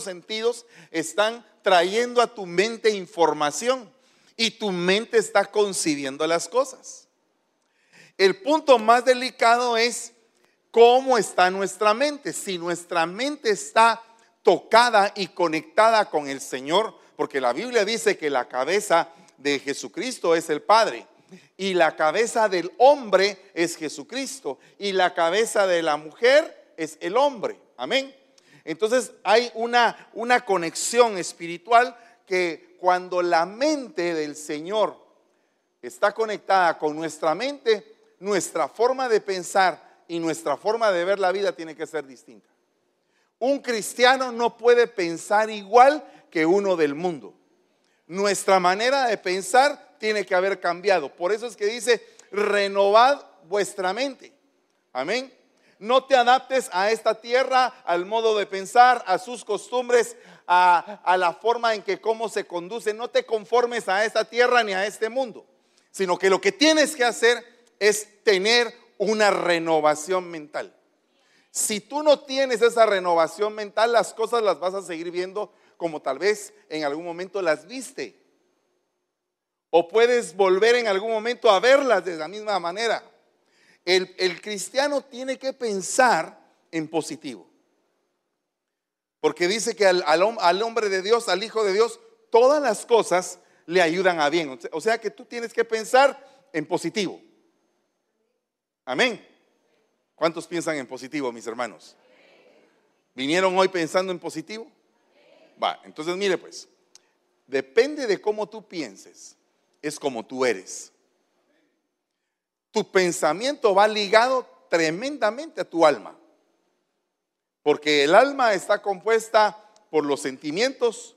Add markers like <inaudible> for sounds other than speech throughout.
sentidos están trayendo a tu mente información y tu mente está concibiendo las cosas. El punto más delicado es cómo está nuestra mente. Si nuestra mente está tocada y conectada con el Señor, porque la Biblia dice que la cabeza de Jesucristo es el Padre y la cabeza del hombre es Jesucristo y la cabeza de la mujer es el hombre. Amén. Entonces hay una, una conexión espiritual que cuando la mente del Señor está conectada con nuestra mente, nuestra forma de pensar y nuestra forma de ver la vida tiene que ser distinta. Un cristiano no puede pensar igual que uno del mundo. Nuestra manera de pensar tiene que haber cambiado. Por eso es que dice, renovad vuestra mente. Amén. No te adaptes a esta tierra, al modo de pensar, a sus costumbres, a, la forma en que cómo se conduce. No te conformes a esta tierra ni a este mundo, sino que lo que tienes que hacer es tener una renovación mental. Si tú no tienes esa renovación mental, las cosas las vas a seguir viendo como tal vez en algún momento las viste. O puedes volver en algún momento a verlas de la misma manera. El, cristiano tiene que pensar en positivo. Porque dice que al, hombre de Dios, al Hijo de Dios, todas las cosas le ayudan a bien. O sea que tú tienes que pensar en positivo. Amén. ¿Cuántos piensan en positivo, mis hermanos? ¿Vinieron hoy pensando en positivo? Va, entonces mire pues, depende de cómo tú pienses, es como tú eres. Tu pensamiento va ligado tremendamente a tu alma, porque el alma está compuesta por los sentimientos,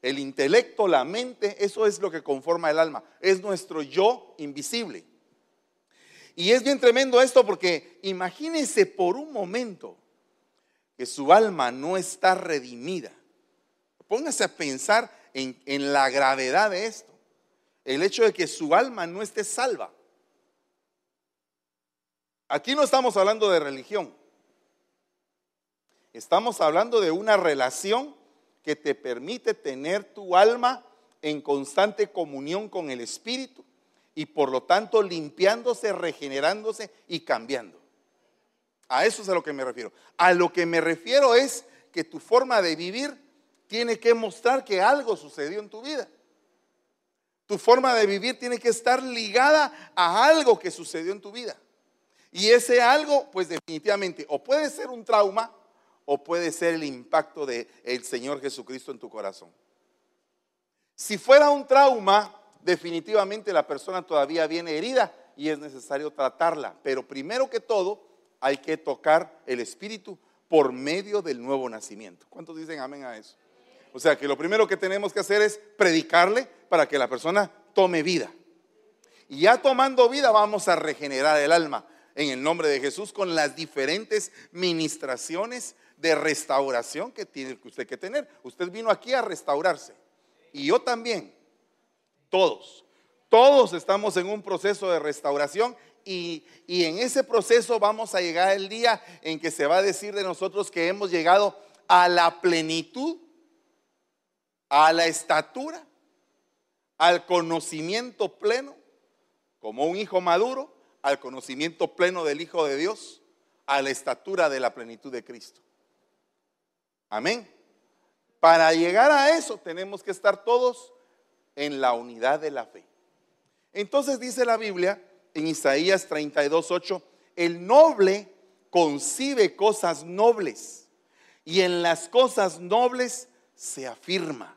el intelecto, la mente, eso es lo que conforma el alma, es nuestro yo invisible. Y es bien tremendo esto porque imagínense por un momento que su alma no está redimida. Póngase a pensar en, en, la gravedad de esto. El hecho de que su alma no esté salva. Aquí no estamos hablando de religión. Estamos hablando de una relación que te permite tener tu alma en constante comunión con el Espíritu y por lo tanto limpiándose, regenerándose y cambiando. A eso es a lo que me refiero. A lo que me refiero es que tu forma de vivir tiene que mostrar que algo sucedió en tu vida. Tu forma de vivir tiene que estar ligada a algo que sucedió en tu vida. Y ese algo, pues definitivamente, o puede ser un trauma o puede ser el impacto del el Señor Jesucristo en tu corazón. Si fuera un trauma, definitivamente la persona todavía viene herida y es necesario tratarla. Pero primero que todo, hay que tocar el espíritu por medio del nuevo nacimiento. ¿Cuántos dicen amén a eso? O sea que lo primero que tenemos que hacer es predicarle para que la persona tome vida. Y ya tomando vida vamos a regenerar el alma en el nombre de Jesús con las diferentes ministraciones de restauración que tiene usted que tener. Usted vino aquí a restaurarse. Y yo también. Todos. Todos estamos en un proceso de restauración y, en ese proceso vamos a llegar el día en que se va a decir de nosotros que hemos llegado a la plenitud, a la estatura, al conocimiento pleno, como un hijo maduro, al conocimiento pleno del Hijo de Dios, a la estatura de la plenitud de Cristo. Amén. Para llegar a eso tenemos que estar todos en la unidad de la fe. Entonces dice la Biblia en Isaías 32, 8, el noble concibe cosas nobles y en las cosas nobles se afirma.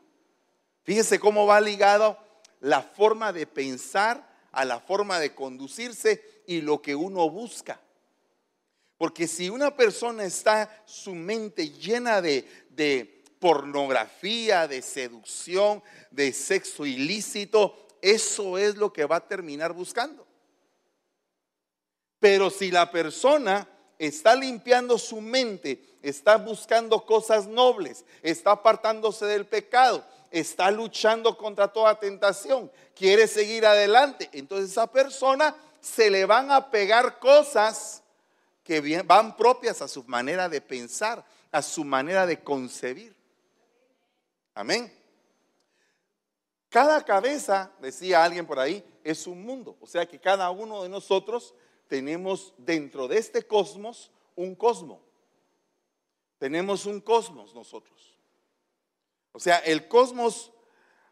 Fíjese cómo va ligado la forma de pensar a la forma de conducirse y lo que uno busca. Porque si una persona está su mente llena de, de pornografía, de seducción, de sexo ilícito, eso es lo que va a terminar buscando. Pero si la persona está limpiando su mente, está buscando cosas nobles, está apartándose del pecado, está luchando contra toda tentación, quiere seguir adelante, entonces esa persona se le van a pegar cosas que van propias a su manera de pensar, a su manera de concebir. Amén. Cada cabeza, decía alguien por ahí, es un mundo. O sea que cada uno de nosotros tenemos dentro de este cosmos un cosmo. Tenemos un cosmos nosotros. O sea, el cosmos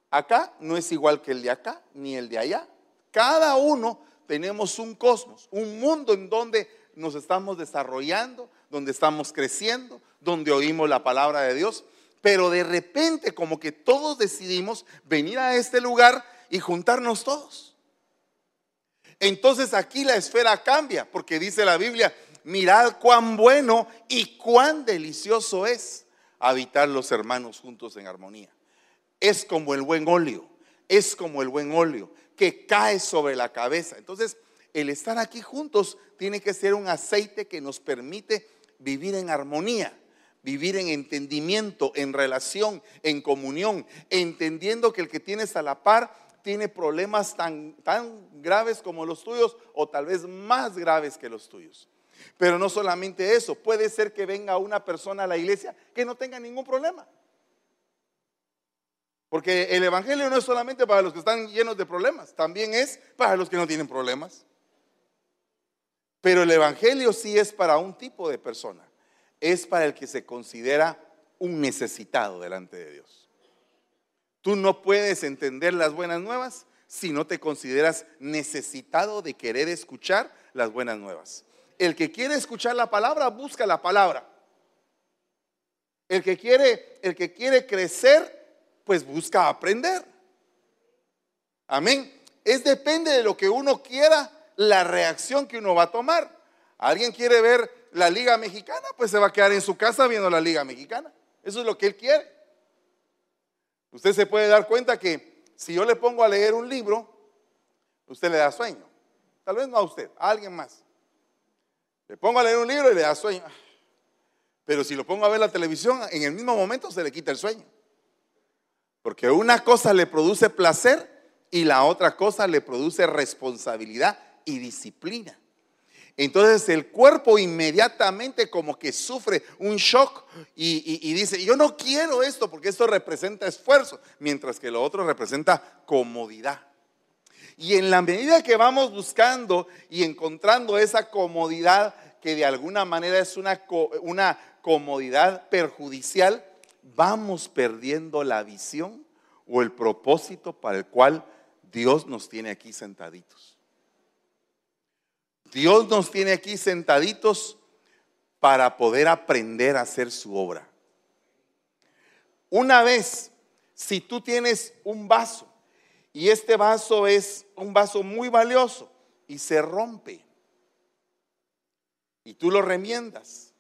acá no es igual que el de acá ni el de allá. Cada uno tenemos un cosmos, un mundo en donde nos estamos desarrollando, donde estamos creciendo, donde oímos la palabra de Dios. Pero de repente como que todos decidimos venir a este lugar y juntarnos todos. Entonces aquí la esfera cambia, porque dice la Biblia, mirad cuán bueno y cuán delicioso es habitar los hermanos juntos en armonía. Es como el buen óleo, es como el buen óleo que cae sobre la cabeza. Entonces, el estar aquí juntos tiene que ser un aceite que nos permite vivir en armonía, vivir en entendimiento, en relación, en comunión, entendiendo que el que tienes a la par tiene problemas tan, tan graves como los tuyos o tal vez más graves que los tuyos. Pero no solamente eso, puede ser que venga una persona a la iglesia que no tenga ningún problema. Porque el Evangelio no es solamente para los que están llenos de problemas, también es para los que no tienen problemas. Pero el Evangelio sí es para un tipo de persona. Es para el que se considera un necesitado delante de Dios. Tú no puedes entender las buenas nuevas si no te consideras necesitado de querer escuchar las buenas nuevas. El que quiere escuchar la palabra, busca la palabra. El que quiere, el que quiere crecer, pues busca aprender. Amén. Es depende de lo que uno quiera, la reacción que uno va a tomar. ¿Alguien quiere ver la Liga Mexicana? Pues se va a quedar en su casa viendo la Liga Mexicana. Eso es lo que él quiere. Usted se puede dar cuenta que si yo le pongo a leer un libro, usted le da sueño. Tal vez no a usted, a alguien más. Le pongo a leer un libro y le da sueño. Pero si lo pongo a ver la televisión, en el mismo momento se le quita el sueño. Porque una cosa le produce placer y la otra cosa le produce responsabilidad y disciplina. Entonces el cuerpo inmediatamente como que sufre un shock y, dice, yo no quiero esto porque esto representa esfuerzo, mientras que lo otro representa comodidad. Y en la medida que vamos buscando y encontrando esa comodidad que de alguna manera es una, una comodidad perjudicial, vamos perdiendo la visión o el propósito para el cual Dios nos tiene aquí sentaditos. Dios nos tiene aquí sentaditos para poder aprender a hacer su obra. Una vez, si tú tienes un vaso y este vaso es un vaso muy valioso y se rompe y tú lo remiendas,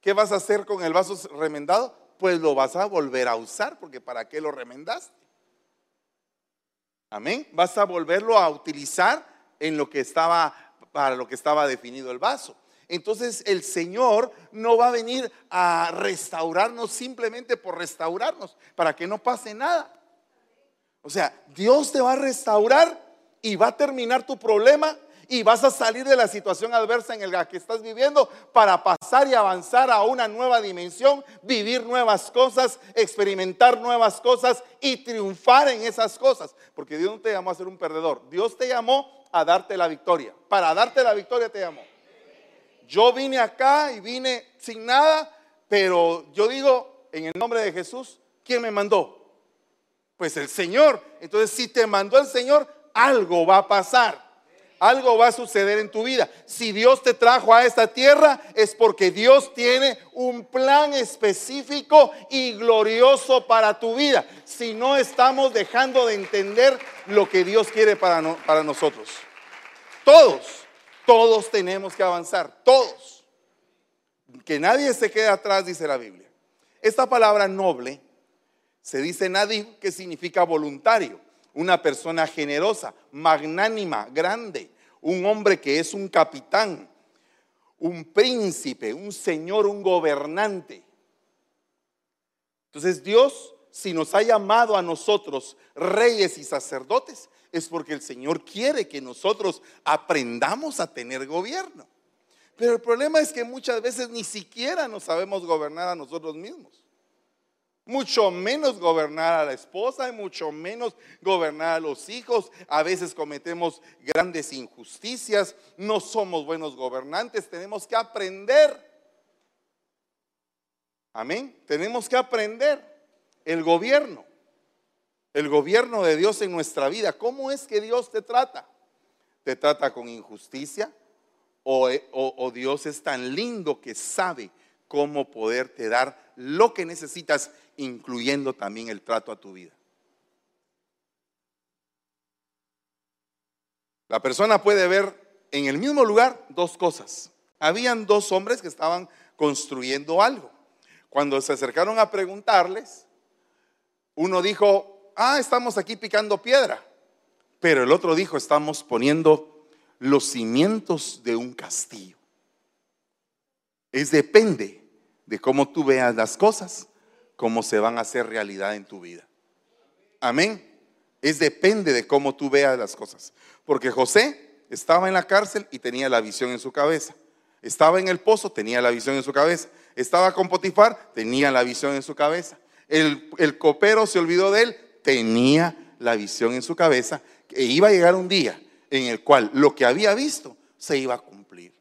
¿qué vas a hacer con el vaso remendado? Pues lo vas a volver a usar, porque ¿para qué lo remendaste? Amén. Vas a volverlo a utilizar en lo que estaba, para lo que estaba definido el vaso. Entonces el Señor no va a venir a restaurarnos simplemente por restaurarnos, para que no pase nada. O sea, Dios te va a restaurar y va a terminar tu problema y vas a salir de la situación adversa en la que estás viviendo para pasar y avanzar a una nueva dimensión, vivir nuevas cosas, experimentar nuevas cosas y triunfar en esas cosas. Porque Dios no te llamó a ser un perdedor, Dios te llamó a darte la victoria. Para darte la victoria te llamó. Yo vine acá y vine sin nada, pero yo digo, en el nombre de Jesús, ¿quién me mandó? Pues el Señor. Entonces, si te mandó el Señor, algo va a pasar algo va a suceder en tu vida. Si Dios te trajo a esta tierra es porque Dios tiene un plan específico y glorioso para tu vida. Si no estamos dejando de entender lo que Dios quiere para, para nosotros. Todos, todos tenemos que avanzar, todos. Que nadie se quede atrás, dice la Biblia. Esta palabra noble se dice nadie que significa voluntario una persona generosa, magnánima, grande, un hombre que es un capitán, un príncipe, un señor, un gobernante. Entonces Dios, si nos ha llamado a nosotros reyes y sacerdotes, es porque el Señor quiere que nosotros aprendamos a tener gobierno. Pero el problema es que muchas veces ni siquiera nos sabemos gobernar a nosotros mismos. Mucho menos gobernar a la esposa y mucho menos gobernar a los hijos. A veces cometemos grandes injusticias, no somos buenos gobernantes, tenemos que aprender. Amén, tenemos que aprender el gobierno, el gobierno de Dios en nuestra vida. ¿Cómo es que Dios te trata? ¿Te trata con injusticia? ¿O, o Dios es tan lindo que sabe cómo poderte dar lo que necesitas incluyendo también el trato a tu vida. La persona puede ver en el mismo lugar dos cosas. Habían dos hombres que estaban construyendo algo. Cuando se acercaron a preguntarles, uno dijo, ah, estamos aquí picando piedra. Pero el otro dijo, estamos poniendo los cimientos de un castillo. Es depende de cómo tú veas las cosas cómo se van a hacer realidad en tu vida. Amén. Es depende de cómo tú veas las cosas. Porque José estaba en la cárcel y tenía la visión en su cabeza. Estaba en el pozo, tenía la visión en su cabeza. Estaba con Potifar, tenía la visión en su cabeza. El, el copero se olvidó de él, tenía la visión en su cabeza. Que iba a llegar un día en el cual lo que había visto se iba a cumplir.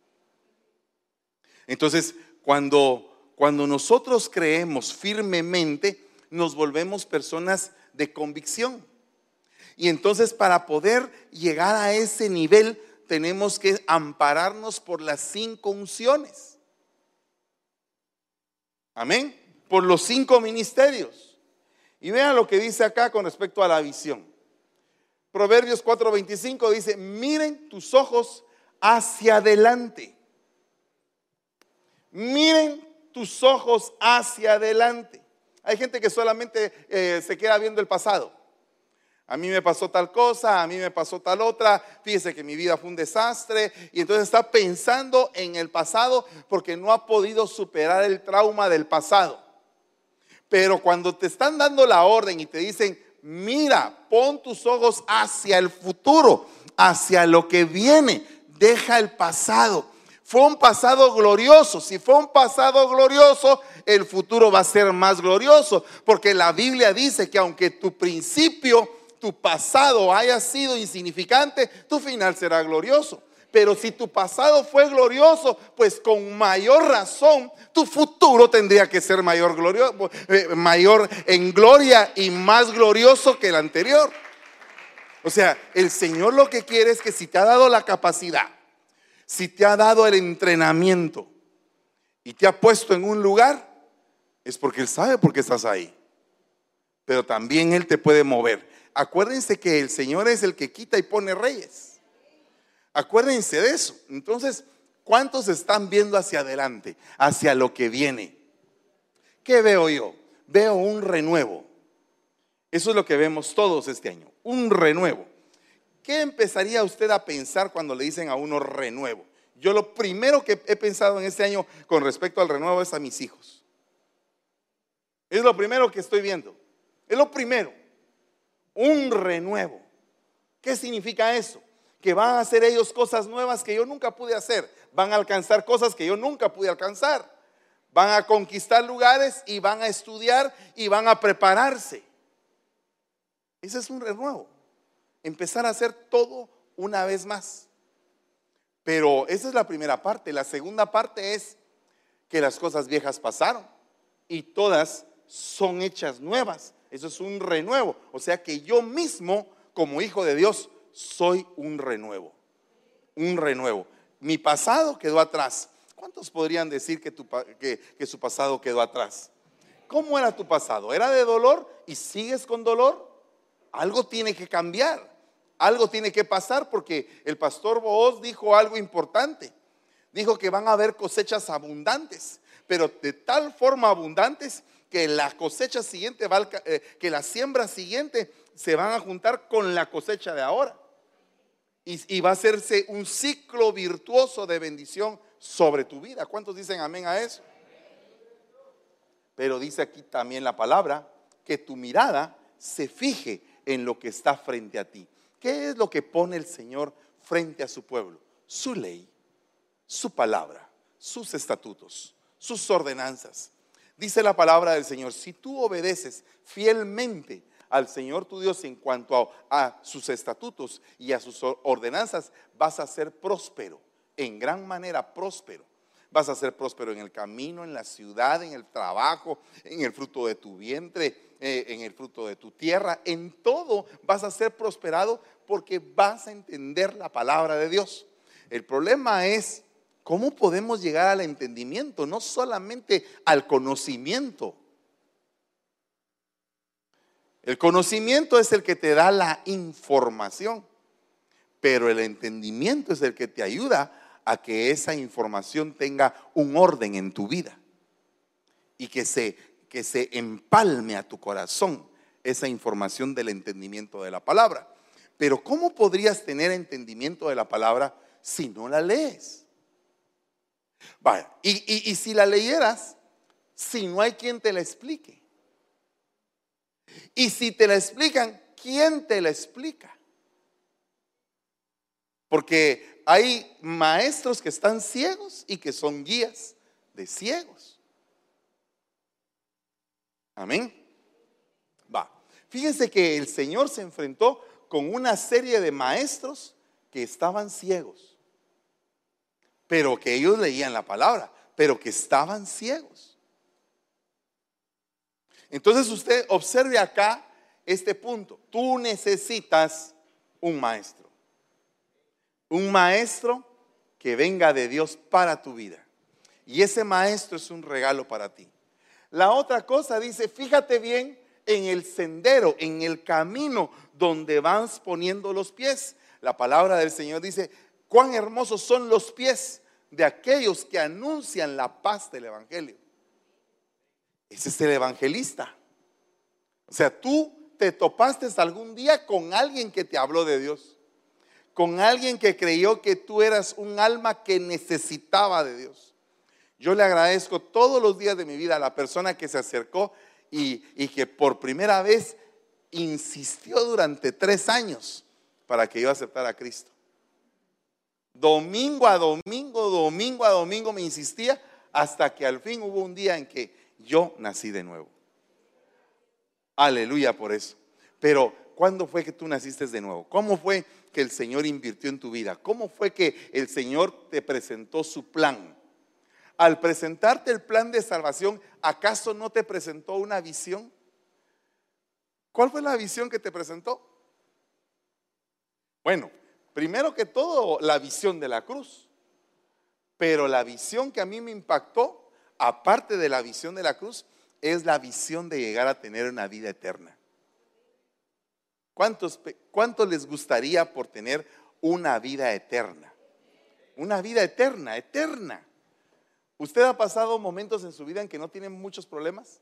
Entonces, cuando cuando nosotros creemos firmemente, nos volvemos personas de convicción. Y entonces para poder llegar a ese nivel tenemos que ampararnos por las cinco unciones. Amén. Por los cinco ministerios. Y vean lo que dice acá con respecto a la visión. Proverbios 4:25 dice, miren tus ojos hacia adelante. Miren tus ojos hacia adelante. Hay gente que solamente eh, se queda viendo el pasado. A mí me pasó tal cosa, a mí me pasó tal otra, fíjese que mi vida fue un desastre y entonces está pensando en el pasado porque no ha podido superar el trauma del pasado. Pero cuando te están dando la orden y te dicen, mira, pon tus ojos hacia el futuro, hacia lo que viene, deja el pasado, fue un pasado glorioso. Si fue un pasado glorioso, el futuro va a ser más glorioso. Porque la Biblia dice que aunque tu principio, tu pasado haya sido insignificante, tu final será glorioso. Pero si tu pasado fue glorioso, pues con mayor razón tu futuro tendría que ser mayor, glorioso, eh, mayor en gloria y más glorioso que el anterior. O sea, el Señor lo que quiere es que si te ha dado la capacidad si te ha dado el entrenamiento y te ha puesto en un lugar, es porque Él sabe por qué estás ahí. Pero también Él te puede mover. Acuérdense que el Señor es el que quita y pone reyes. Acuérdense de eso. Entonces, ¿cuántos están viendo hacia adelante, hacia lo que viene? ¿Qué veo yo? Veo un renuevo. Eso es lo que vemos todos este año, un renuevo. ¿Qué empezaría usted a pensar cuando le dicen a uno renuevo? Yo lo primero que he pensado en este año con respecto al renuevo es a mis hijos. Es lo primero que estoy viendo. Es lo primero. Un renuevo. ¿Qué significa eso? Que van a hacer ellos cosas nuevas que yo nunca pude hacer. Van a alcanzar cosas que yo nunca pude alcanzar. Van a conquistar lugares y van a estudiar y van a prepararse. Ese es un renuevo empezar a hacer todo una vez más. Pero esa es la primera parte. La segunda parte es que las cosas viejas pasaron y todas son hechas nuevas. Eso es un renuevo. O sea que yo mismo, como hijo de Dios, soy un renuevo. Un renuevo. Mi pasado quedó atrás. ¿Cuántos podrían decir que, que, que su pasado quedó atrás? ¿Cómo era tu pasado? ¿Era de dolor y sigues con dolor? Algo tiene que cambiar algo tiene que pasar porque el pastor Booz dijo algo importante. Dijo que van a haber cosechas abundantes, pero de tal forma abundantes que la cosecha siguiente, va eh, que la siembra siguiente se van a juntar con la cosecha de ahora. Y, y va a hacerse un ciclo virtuoso de bendición sobre tu vida. ¿Cuántos dicen amén a eso? Pero dice aquí también la palabra que tu mirada se fije en lo que está frente a ti. ¿Qué es lo que pone el Señor frente a su pueblo? Su ley, su palabra, sus estatutos, sus ordenanzas. Dice la palabra del Señor, si tú obedeces fielmente al Señor tu Dios en cuanto a, a, sus estatutos y a sus ordenanzas, vas a ser próspero, en gran manera próspero. Vas a ser próspero en el camino, en la ciudad, en el trabajo, en el fruto de tu vientre, eh, en el fruto de tu tierra. En todo vas a ser prosperado porque vas a entender la palabra de Dios. El problema es cómo podemos llegar al entendimiento, no solamente al conocimiento. El conocimiento es el que te da la información, pero el entendimiento es el que te ayuda a que esa información tenga un orden en tu vida y que se, que se empalme a tu corazón esa información del entendimiento de la palabra. Pero ¿cómo podrías tener entendimiento de la palabra si no la lees? Vaya, y, y si la leyeras, si no hay quien te la explique. Y si te la explican, ¿quién te la explica? Porque hay maestros que están ciegos y que son guías de ciegos. Amén. Va. Fíjense que el Señor se enfrentó con una serie de maestros que estaban ciegos, pero que ellos leían la palabra, pero que estaban ciegos. Entonces usted observe acá este punto. Tú necesitas un maestro un maestro que venga de Dios para tu vida. Y ese maestro es un regalo para ti. La otra cosa dice, fíjate bien en el sendero, en el camino donde vas poniendo los pies. La palabra del Señor dice, cuán hermosos son los pies de aquellos que anuncian la paz del Evangelio. Ese es el evangelista. O sea, tú te topaste algún día con alguien que te habló de Dios con alguien que creyó que tú eras un alma que necesitaba de Dios. Yo le agradezco todos los días de mi vida a la persona que se acercó y, que por primera vez insistió durante tres años para que yo aceptara a Cristo. Domingo a domingo, domingo a domingo me insistía hasta que al fin hubo un día en que yo nací de nuevo. Aleluya por eso. Pero, ¿cuándo fue que tú naciste de nuevo? ¿Cómo fue que el Señor invirtió en tu vida? ¿Cómo fue que el Señor te presentó su plan? Al presentarte el plan de salvación, ¿acaso no te presentó una visión? ¿Cuál fue la visión que te presentó? Bueno, primero que todo, la visión de la cruz. Pero la visión que a mí me impactó, aparte de la visión de la cruz, es la visión de llegar a tener una vida eterna. ¿Cuántos, ¿Cuánto les gustaría por tener una vida eterna? Una vida eterna, eterna. ¿Usted ha pasado momentos en su vida en que no tiene muchos problemas?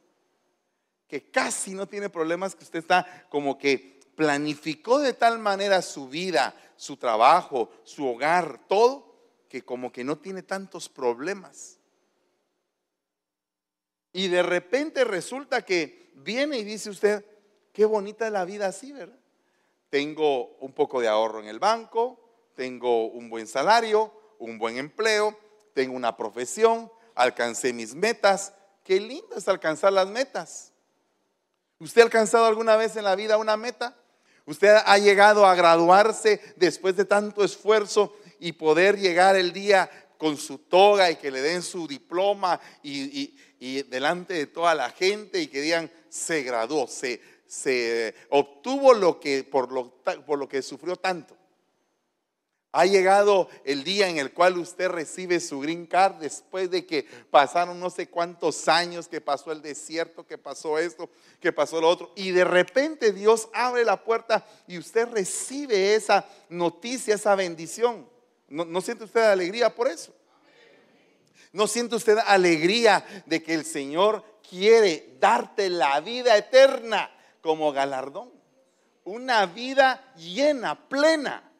Que casi no tiene problemas, que usted está como que planificó de tal manera su vida, su trabajo, su hogar, todo, que como que no tiene tantos problemas. Y de repente resulta que viene y dice usted, qué bonita es la vida así, ¿verdad? Tengo un poco de ahorro en el banco, tengo un buen salario, un buen empleo, tengo una profesión, alcancé mis metas. Qué lindo es alcanzar las metas. ¿Usted ha alcanzado alguna vez en la vida una meta? ¿Usted ha llegado a graduarse después de tanto esfuerzo y poder llegar el día con su toga y que le den su diploma y, delante de toda la gente y que digan, se graduó, se, se obtuvo lo que, por, lo, por lo que sufrió tanto. Ha llegado el día en el cual usted recibe su green card después de que pasaron no sé cuántos años, que pasó el desierto, que pasó esto, que pasó lo otro. Y de repente Dios abre la puerta y usted recibe esa noticia, esa bendición. ¿No, no siente usted alegría por eso? ¿No siente usted alegría de que el Señor quiere darte la vida eterna? como galardón. Una vida llena, plena.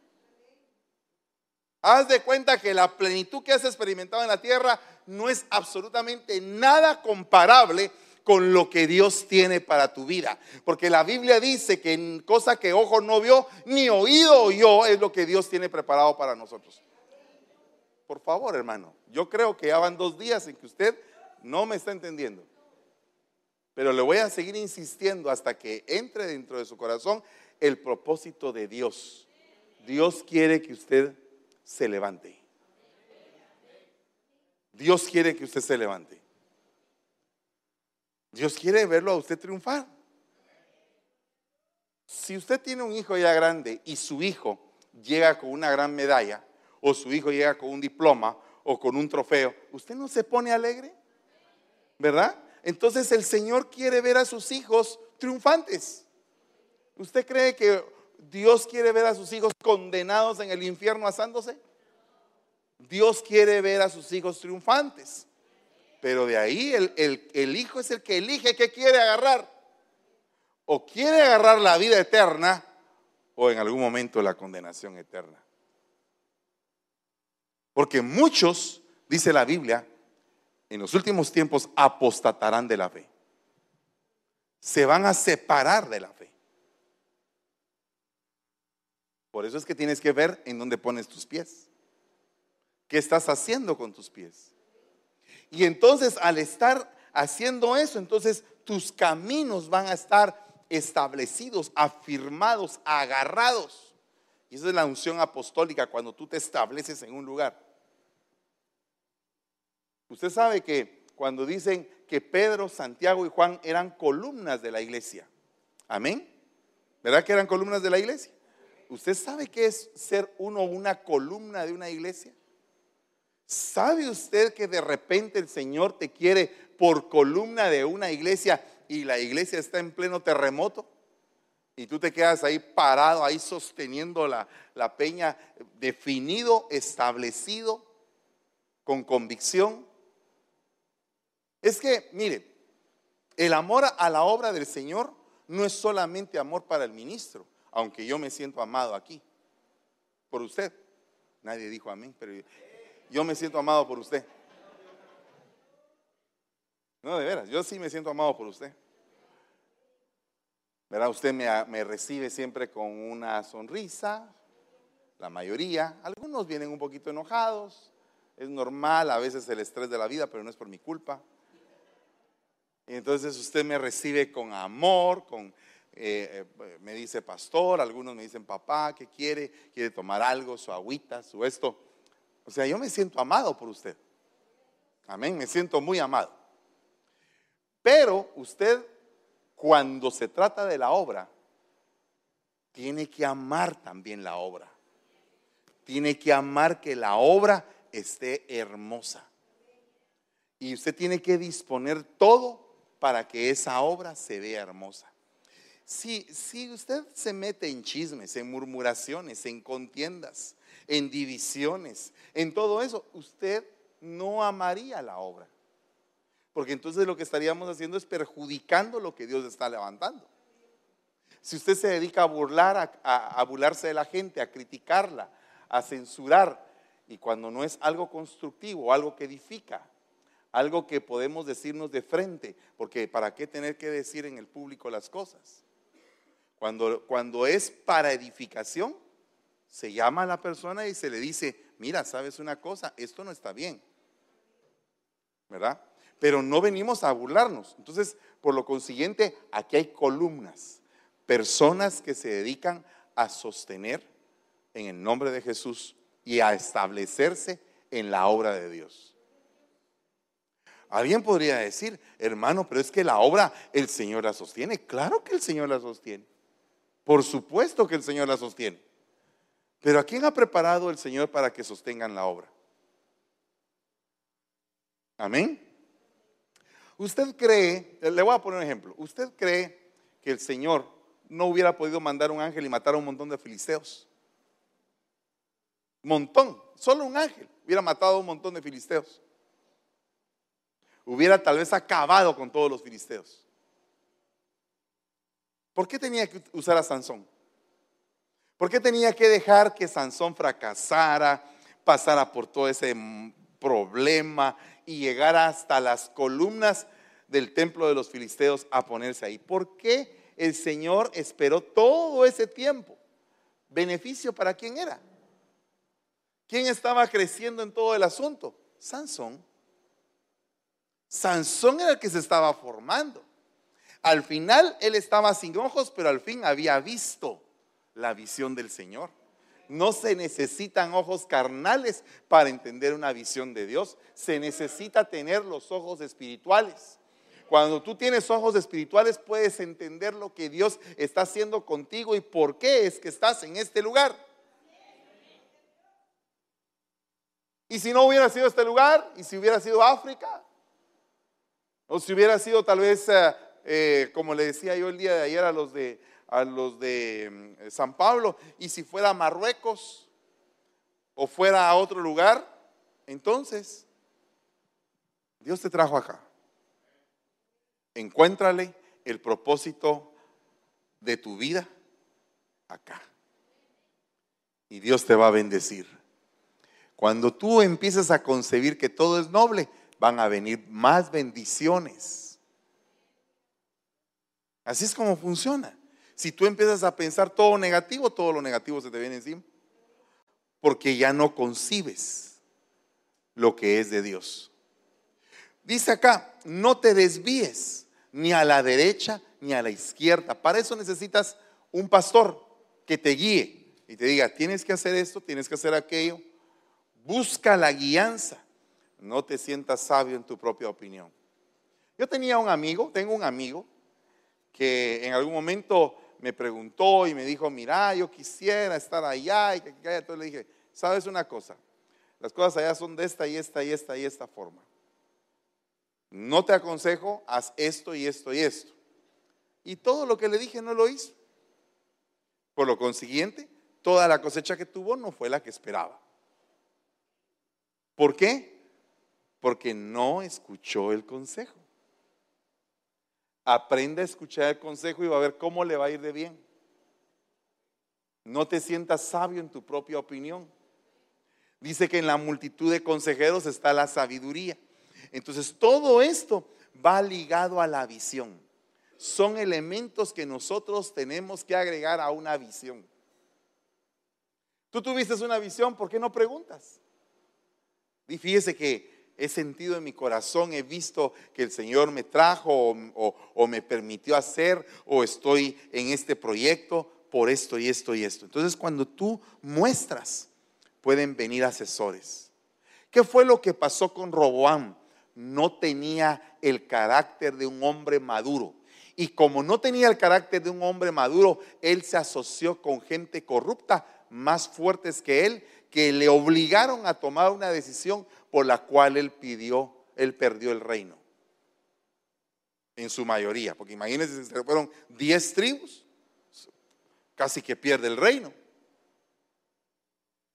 Haz de cuenta que la plenitud que has experimentado en la tierra no es absolutamente nada comparable con lo que Dios tiene para tu vida. Porque la Biblia dice que en cosa que ojo no vio, ni oído oyó, es lo que Dios tiene preparado para nosotros. Por favor, hermano, yo creo que ya van dos días en que usted no me está entendiendo. Pero le voy a seguir insistiendo hasta que entre dentro de su corazón el propósito de Dios. Dios quiere que usted se levante. Dios quiere que usted se levante. Dios quiere verlo a usted triunfar. Si usted tiene un hijo ya grande y su hijo llega con una gran medalla, o su hijo llega con un diploma o con un trofeo, ¿usted no se pone alegre? ¿Verdad? Entonces el Señor quiere ver a sus hijos triunfantes. ¿Usted cree que Dios quiere ver a sus hijos condenados en el infierno asándose? Dios quiere ver a sus hijos triunfantes. Pero de ahí el, el, hijo es el que elige qué quiere agarrar. O quiere agarrar la vida eterna o en algún momento la condenación eterna. Porque muchos, dice la Biblia, en los últimos tiempos apostatarán de la fe. Se van a separar de la fe. Por eso es que tienes que ver en dónde pones tus pies. ¿Qué estás haciendo con tus pies? Y entonces al estar haciendo eso, entonces tus caminos van a estar establecidos, afirmados, agarrados. Y esa es la unción apostólica cuando tú te estableces en un lugar. Usted sabe que cuando dicen que Pedro, Santiago y Juan eran columnas de la iglesia. Amén. ¿Verdad que eran columnas de la iglesia? ¿Usted sabe qué es ser uno una columna de una iglesia? ¿Sabe usted que de repente el Señor te quiere por columna de una iglesia y la iglesia está en pleno terremoto? Y tú te quedas ahí parado, ahí sosteniendo la, la peña, definido, establecido, con convicción. Es que, mire, el amor a la obra del Señor no es solamente amor para el ministro, aunque yo me siento amado aquí, por usted. Nadie dijo amén, pero yo me siento amado por usted. No, de veras, yo sí me siento amado por usted. Verá, usted me, me, recibe siempre con una sonrisa, la mayoría. Algunos vienen un poquito enojados, es normal, a veces el estrés de la vida, pero no es por mi culpa. Y entonces usted me recibe con amor, con, eh, eh, me dice pastor, algunos me dicen papá, ¿qué quiere? ¿Quiere tomar algo, su agüita, su esto? O sea, yo me siento amado por usted. Amén, me siento muy amado. Pero usted, cuando se trata de la obra, tiene que amar también la obra. Tiene que amar que la obra esté hermosa. Y usted tiene que disponer todo para que esa obra se vea hermosa. Si, si usted se mete en chismes, en murmuraciones, en contiendas, en divisiones, en todo eso, usted no amaría la obra. Porque entonces lo que estaríamos haciendo es perjudicando lo que Dios está levantando. Si usted se dedica a burlar, a, burlarse de la gente, a criticarla, a censurar, y cuando no es algo constructivo, algo que edifica, algo que podemos decirnos de frente, porque ¿para qué tener que decir en el público las cosas? Cuando, cuando es para edificación, se llama a la persona y se le dice, mira, sabes una cosa, esto no está bien, ¿verdad? Pero no venimos a burlarnos. Entonces, por lo consiguiente, aquí hay columnas, personas que se dedican a sostener en el nombre de Jesús y a establecerse en la obra de Dios. Alguien podría decir, hermano, pero es que la obra el Señor la sostiene. Claro que el Señor la sostiene. Por supuesto que el Señor la sostiene. Pero ¿a quién ha preparado el Señor para que sostengan la obra? Amén. Usted cree, le voy a poner un ejemplo, usted cree que el Señor no hubiera podido mandar un ángel y matar a un montón de filisteos. Montón, solo un ángel hubiera matado a un montón de filisteos hubiera tal vez acabado con todos los filisteos. ¿Por qué tenía que usar a Sansón? ¿Por qué tenía que dejar que Sansón fracasara, pasara por todo ese problema y llegara hasta las columnas del templo de los filisteos a ponerse ahí? ¿Por qué el Señor esperó todo ese tiempo? ¿Beneficio para quién era? ¿Quién estaba creciendo en todo el asunto? Sansón. Sansón era el que se estaba formando. Al final él estaba sin ojos, pero al fin había visto la visión del Señor. No se necesitan ojos carnales para entender una visión de Dios. Se necesita tener los ojos espirituales. Cuando tú tienes ojos espirituales puedes entender lo que Dios está haciendo contigo y por qué es que estás en este lugar. Y si no hubiera sido este lugar, y si hubiera sido África, o si hubiera sido tal vez, eh, eh, como le decía yo el día de ayer a los de, a los de mm, San Pablo, y si fuera Marruecos o fuera a otro lugar, entonces Dios te trajo acá. Encuéntrale el propósito de tu vida acá. Y Dios te va a bendecir. Cuando tú empieces a concebir que todo es noble, van a venir más bendiciones. Así es como funciona. Si tú empiezas a pensar todo negativo, todo lo negativo se te viene encima. Porque ya no concibes lo que es de Dios. Dice acá, no te desvíes ni a la derecha ni a la izquierda. Para eso necesitas un pastor que te guíe y te diga, tienes que hacer esto, tienes que hacer aquello. Busca la guianza. No te sientas sabio en tu propia opinión. Yo tenía un amigo, tengo un amigo, que en algún momento me preguntó y me dijo, mira, yo quisiera estar allá. Y que, entonces le dije, ¿sabes una cosa? Las cosas allá son de esta y esta y esta y esta forma no te aconsejo, haz esto y esto y esto. Y todo lo que le dije no lo hizo. Por lo consiguiente, toda la cosecha que tuvo no fue la que esperaba. ¿Por qué? Porque no escuchó el consejo. Aprende a escuchar el consejo y va a ver cómo le va a ir de bien. No te sientas sabio en tu propia opinión. Dice que en la multitud de consejeros está la sabiduría. Entonces, todo esto va ligado a la visión. Son elementos que nosotros tenemos que agregar a una visión. Tú tuviste una visión, ¿por qué no preguntas? Y fíjese que he sentido en mi corazón, he visto que el Señor me trajo o, me permitió hacer o estoy en este proyecto por esto y esto y esto. Entonces cuando tú muestras, pueden venir asesores. ¿Qué fue lo que pasó con Roboam? no tenía el carácter de un hombre maduro. Y como no tenía el carácter de un hombre maduro, él se asoció con gente corrupta más fuertes que él, que le obligaron a tomar una decisión por la cual él pidió, él perdió el reino. En su mayoría, porque imagínense, si fueron 10 tribus, casi que pierde el reino.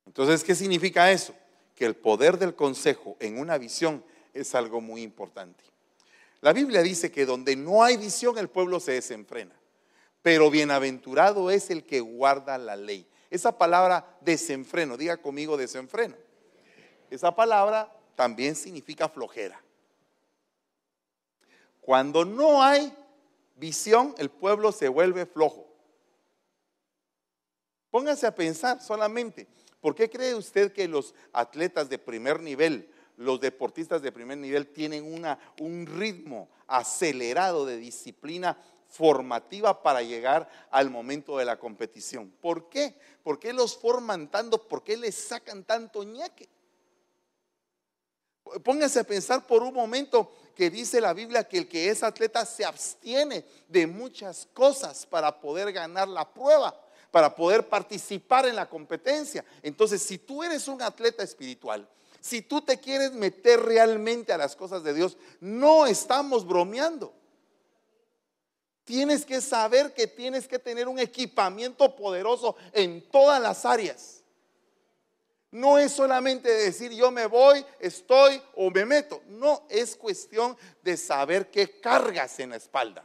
Entonces, ¿qué significa eso? Que el poder del consejo en una visión es algo muy importante. La Biblia dice que donde no hay visión el pueblo se desenfrena, pero bienaventurado es el que guarda la ley. Esa palabra desenfreno, diga conmigo desenfreno. Esa palabra también significa flojera. Cuando no hay visión, el pueblo se vuelve flojo. Póngase a pensar solamente, ¿por qué cree usted que los atletas de primer nivel los deportistas de primer nivel tienen una, un ritmo acelerado de disciplina formativa para llegar al momento de la competición. ¿Por qué? ¿Por qué los forman tanto? ¿Por qué les sacan tanto ñeque? Pónganse a pensar por un momento que dice la Biblia que el que es atleta se abstiene de muchas cosas para poder ganar la prueba, para poder participar en la competencia. Entonces, si tú eres un atleta espiritual, si tú te quieres meter realmente a las cosas de Dios, no estamos bromeando. Tienes que saber que tienes que tener un equipamiento poderoso en todas las áreas. No es solamente decir yo me voy, estoy o me meto. No, es cuestión de saber qué cargas en la espalda.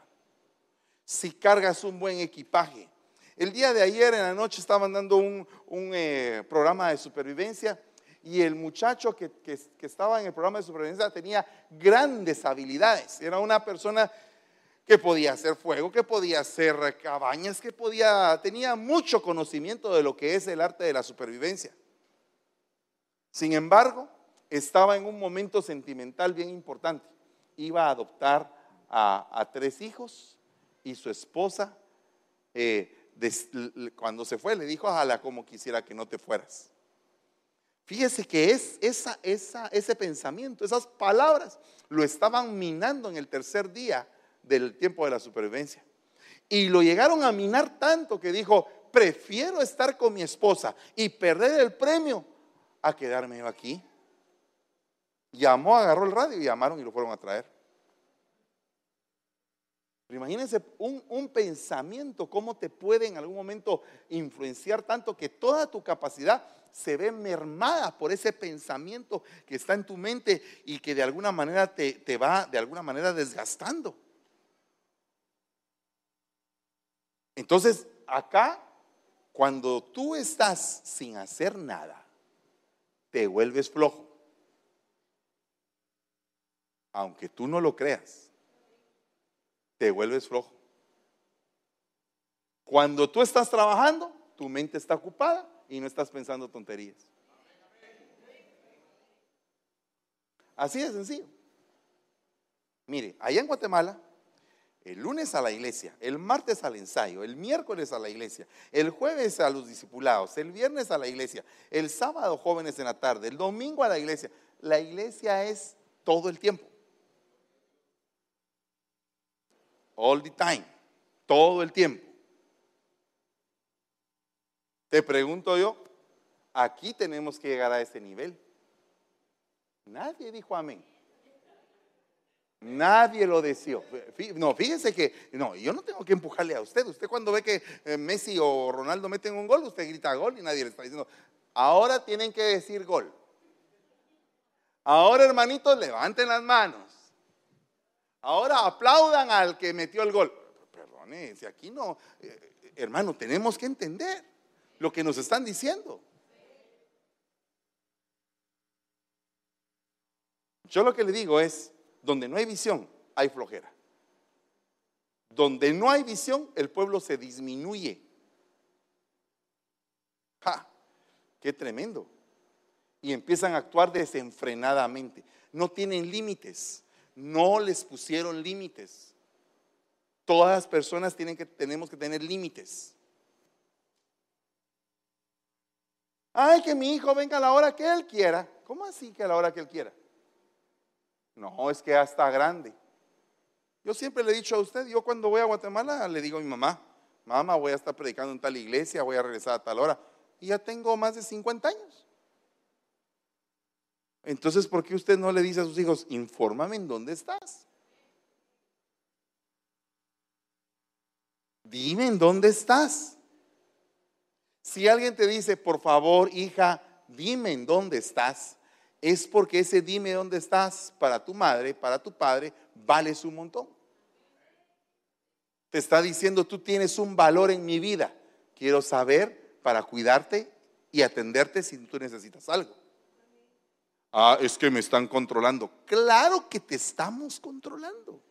Si cargas un buen equipaje. El día de ayer en la noche estaban dando un, eh, programa de supervivencia y el muchacho que, estaba en el programa de supervivencia tenía grandes habilidades. Era una persona que podía hacer fuego, que podía hacer cabañas, que podía, tenía mucho conocimiento de lo que es el arte de la supervivencia. Sin embargo, estaba en un momento sentimental bien importante. Iba a adoptar a, tres hijos Y su esposa, eh, cuando se fue, le dijo, ojalá como quisiera que no te fueras. Fíjese que es esa, ese pensamiento, esas palabras, lo estaban minando en el tercer día del tiempo de la supervivencia. Y lo llegaron a minar tanto que dijo, prefiero estar con mi esposa y perder el premio a quedarme aquí. Llamó, agarró el radio y llamaron y lo fueron a traer. Pero imagínense un, un, pensamiento, cómo te puede en algún momento influenciar tanto que toda tu capacidad se ve mermada por ese pensamiento que está en tu mente y que de alguna manera te, te va de alguna manera desgastando. Entonces, acá, cuando tú estás sin hacer nada, te vuelves flojo. Aunque tú no lo creas, te vuelves flojo. Cuando tú estás trabajando, tu mente está ocupada y no estás pensando tonterías. Así de sencillo. Mire, allá en Guatemala, el lunes a la iglesia, el martes al ensayo, el miércoles a la iglesia, el jueves a los discipulados, el viernes a la iglesia, el sábado jóvenes en la tarde, el domingo a la iglesia. La iglesia es todo el tiempo. All the time, todo el tiempo. Te pregunto yo, aquí tenemos que llegar a ese nivel. Nadie dijo amén. Nadie lo deseó. No, fíjese que, no, yo no tengo que empujarle a usted. Usted cuando ve que eh, Messi o Ronaldo meten un gol, usted grita gol y nadie le está diciendo, ahora tienen que decir gol. Ahora, hermanitos, levanten las manos. Ahora aplaudan al que metió el gol. Perdone, si aquí no, eh, hermano, tenemos que entender lo que nos están diciendo. Yo lo que le digo es, donde no hay visión, hay flojera. Donde no hay visión, el pueblo se disminuye. ¡Ja! ¡Qué tremendo! Y empiezan a actuar desenfrenadamente. No tienen límites. No les pusieron límites. Todas las personas tienen que, tenemos que tener límites. Ay, que mi hijo venga a la hora que él quiera. ¿Cómo así que a la hora que él quiera? No, es que ya está grande. Yo siempre le he dicho a usted, yo cuando voy a Guatemala le digo a mi mamá, mamá, voy a estar predicando en tal iglesia, voy a regresar a tal hora. Y ya tengo más de 50 años. Entonces, ¿por qué usted no le dice a sus hijos, infórmame en dónde estás? Dime en dónde estás. Si alguien te dice, por favor, hija, dime en dónde estás, es porque ese dime dónde estás para tu madre, para tu padre, vale un montón. Te está diciendo, tú tienes un valor en mi vida. Quiero saber para cuidarte y atenderte si tú necesitas algo. Ah, es que me están controlando. Claro que te estamos controlando.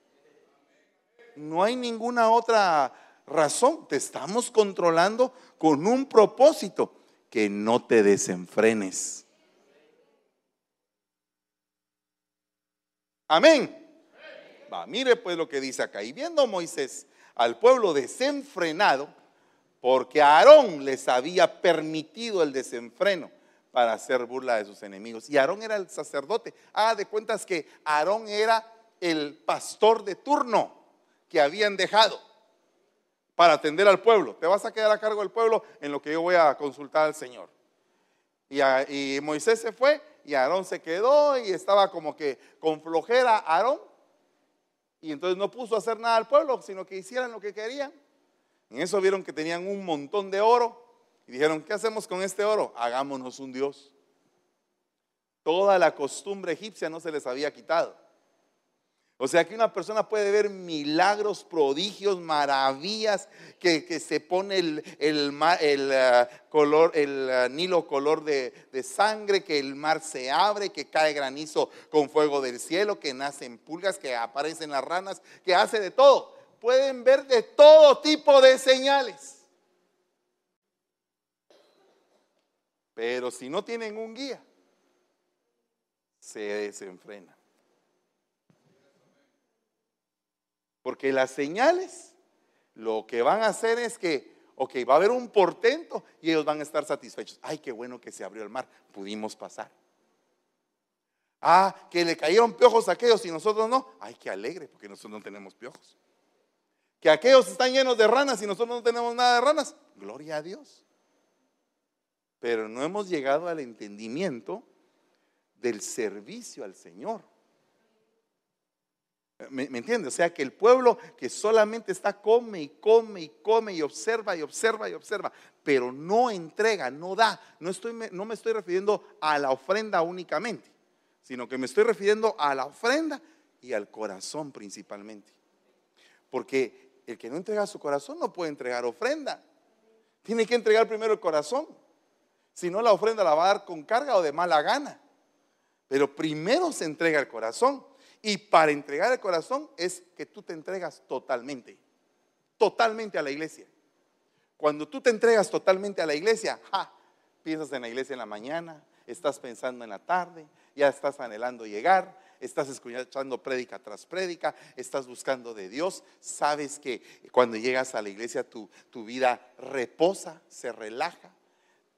No hay ninguna otra razón. Te estamos controlando con un propósito, que no te desenfrenes. Amén. Va, mire pues lo que dice acá. Y viendo Moisés al pueblo desenfrenado, porque Aarón les había permitido el desenfreno para hacer burla de sus enemigos. Y Aarón era el sacerdote. Haga de cuentas que Aarón era el pastor de turno que habían dejado para atender al pueblo. Te vas a quedar a cargo del pueblo en lo que yo voy a consultar al Señor. Y, y Moisés se fue y Aarón se quedó y estaba como que con flojera Aarón. Y entonces no puso a hacer nada al pueblo, sino que hicieran lo que querían. En eso vieron que tenían un montón de oro y dijeron, ¿qué hacemos con este oro? Hagámonos un Dios. Toda la costumbre egipcia no se les había quitado. O sea que una persona puede ver milagros, prodigios, maravillas, que, se pone el, el, eh, color, el eh, Nilo color de, de, sangre, que el mar se abre, que cae granizo con fuego del cielo, que nacen pulgas, que aparecen las ranas, que hace de todo. Pueden ver de todo tipo de señales. Pero si no tienen un guía, se desenfrenan. Porque las señales lo que van a hacer es que, ok, va a haber un portento y ellos van a estar satisfechos. Ay, qué bueno que se abrió el mar, pudimos pasar. Ah, que le cayeron piojos a aquellos y nosotros no. Ay, qué alegre, porque nosotros no tenemos piojos. Que aquellos están llenos de ranas y nosotros no tenemos nada de ranas. Gloria a Dios. Pero no hemos llegado al entendimiento del servicio al Señor. ¿Me, entiende? O sea que el pueblo que solamente está come y come y come y observa y observa y observa, pero no entrega, no da. No, estoy, no me estoy refiriendo a la ofrenda únicamente, sino que me estoy refiriendo a la ofrenda y al corazón principalmente. Porque el que no entrega su corazón no puede entregar ofrenda. Tiene que entregar primero el corazón. Si no, la ofrenda la va a dar con carga o de mala gana. Pero primero se entrega el corazón. Y para entregar el corazón es que tú te entregas totalmente. Totalmente a la iglesia. Cuando tú te entregas totalmente a la iglesia, piensas en la iglesia en la mañana, estás pensando en la tarde, ya estás anhelando llegar, estás escuchando prédica tras prédica, estás buscando de Dios, sabes que cuando llegas a la iglesia tu, tu vida reposa, se relaja,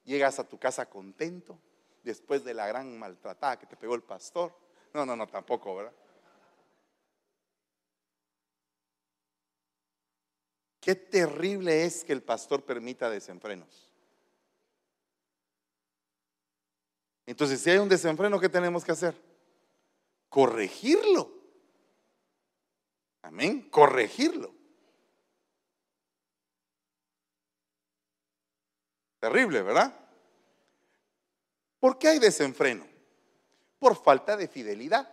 llegas a tu casa contento después de la gran maltratada que te pegó el pastor. No, no, no, tampoco, ¿verdad? Qué terrible es que el pastor permita desenfrenos. Entonces, si hay un desenfreno, ¿qué tenemos que hacer? Corregirlo. Amén, corregirlo. Terrible, ¿verdad? ¿Por qué hay desenfreno? Por falta de fidelidad.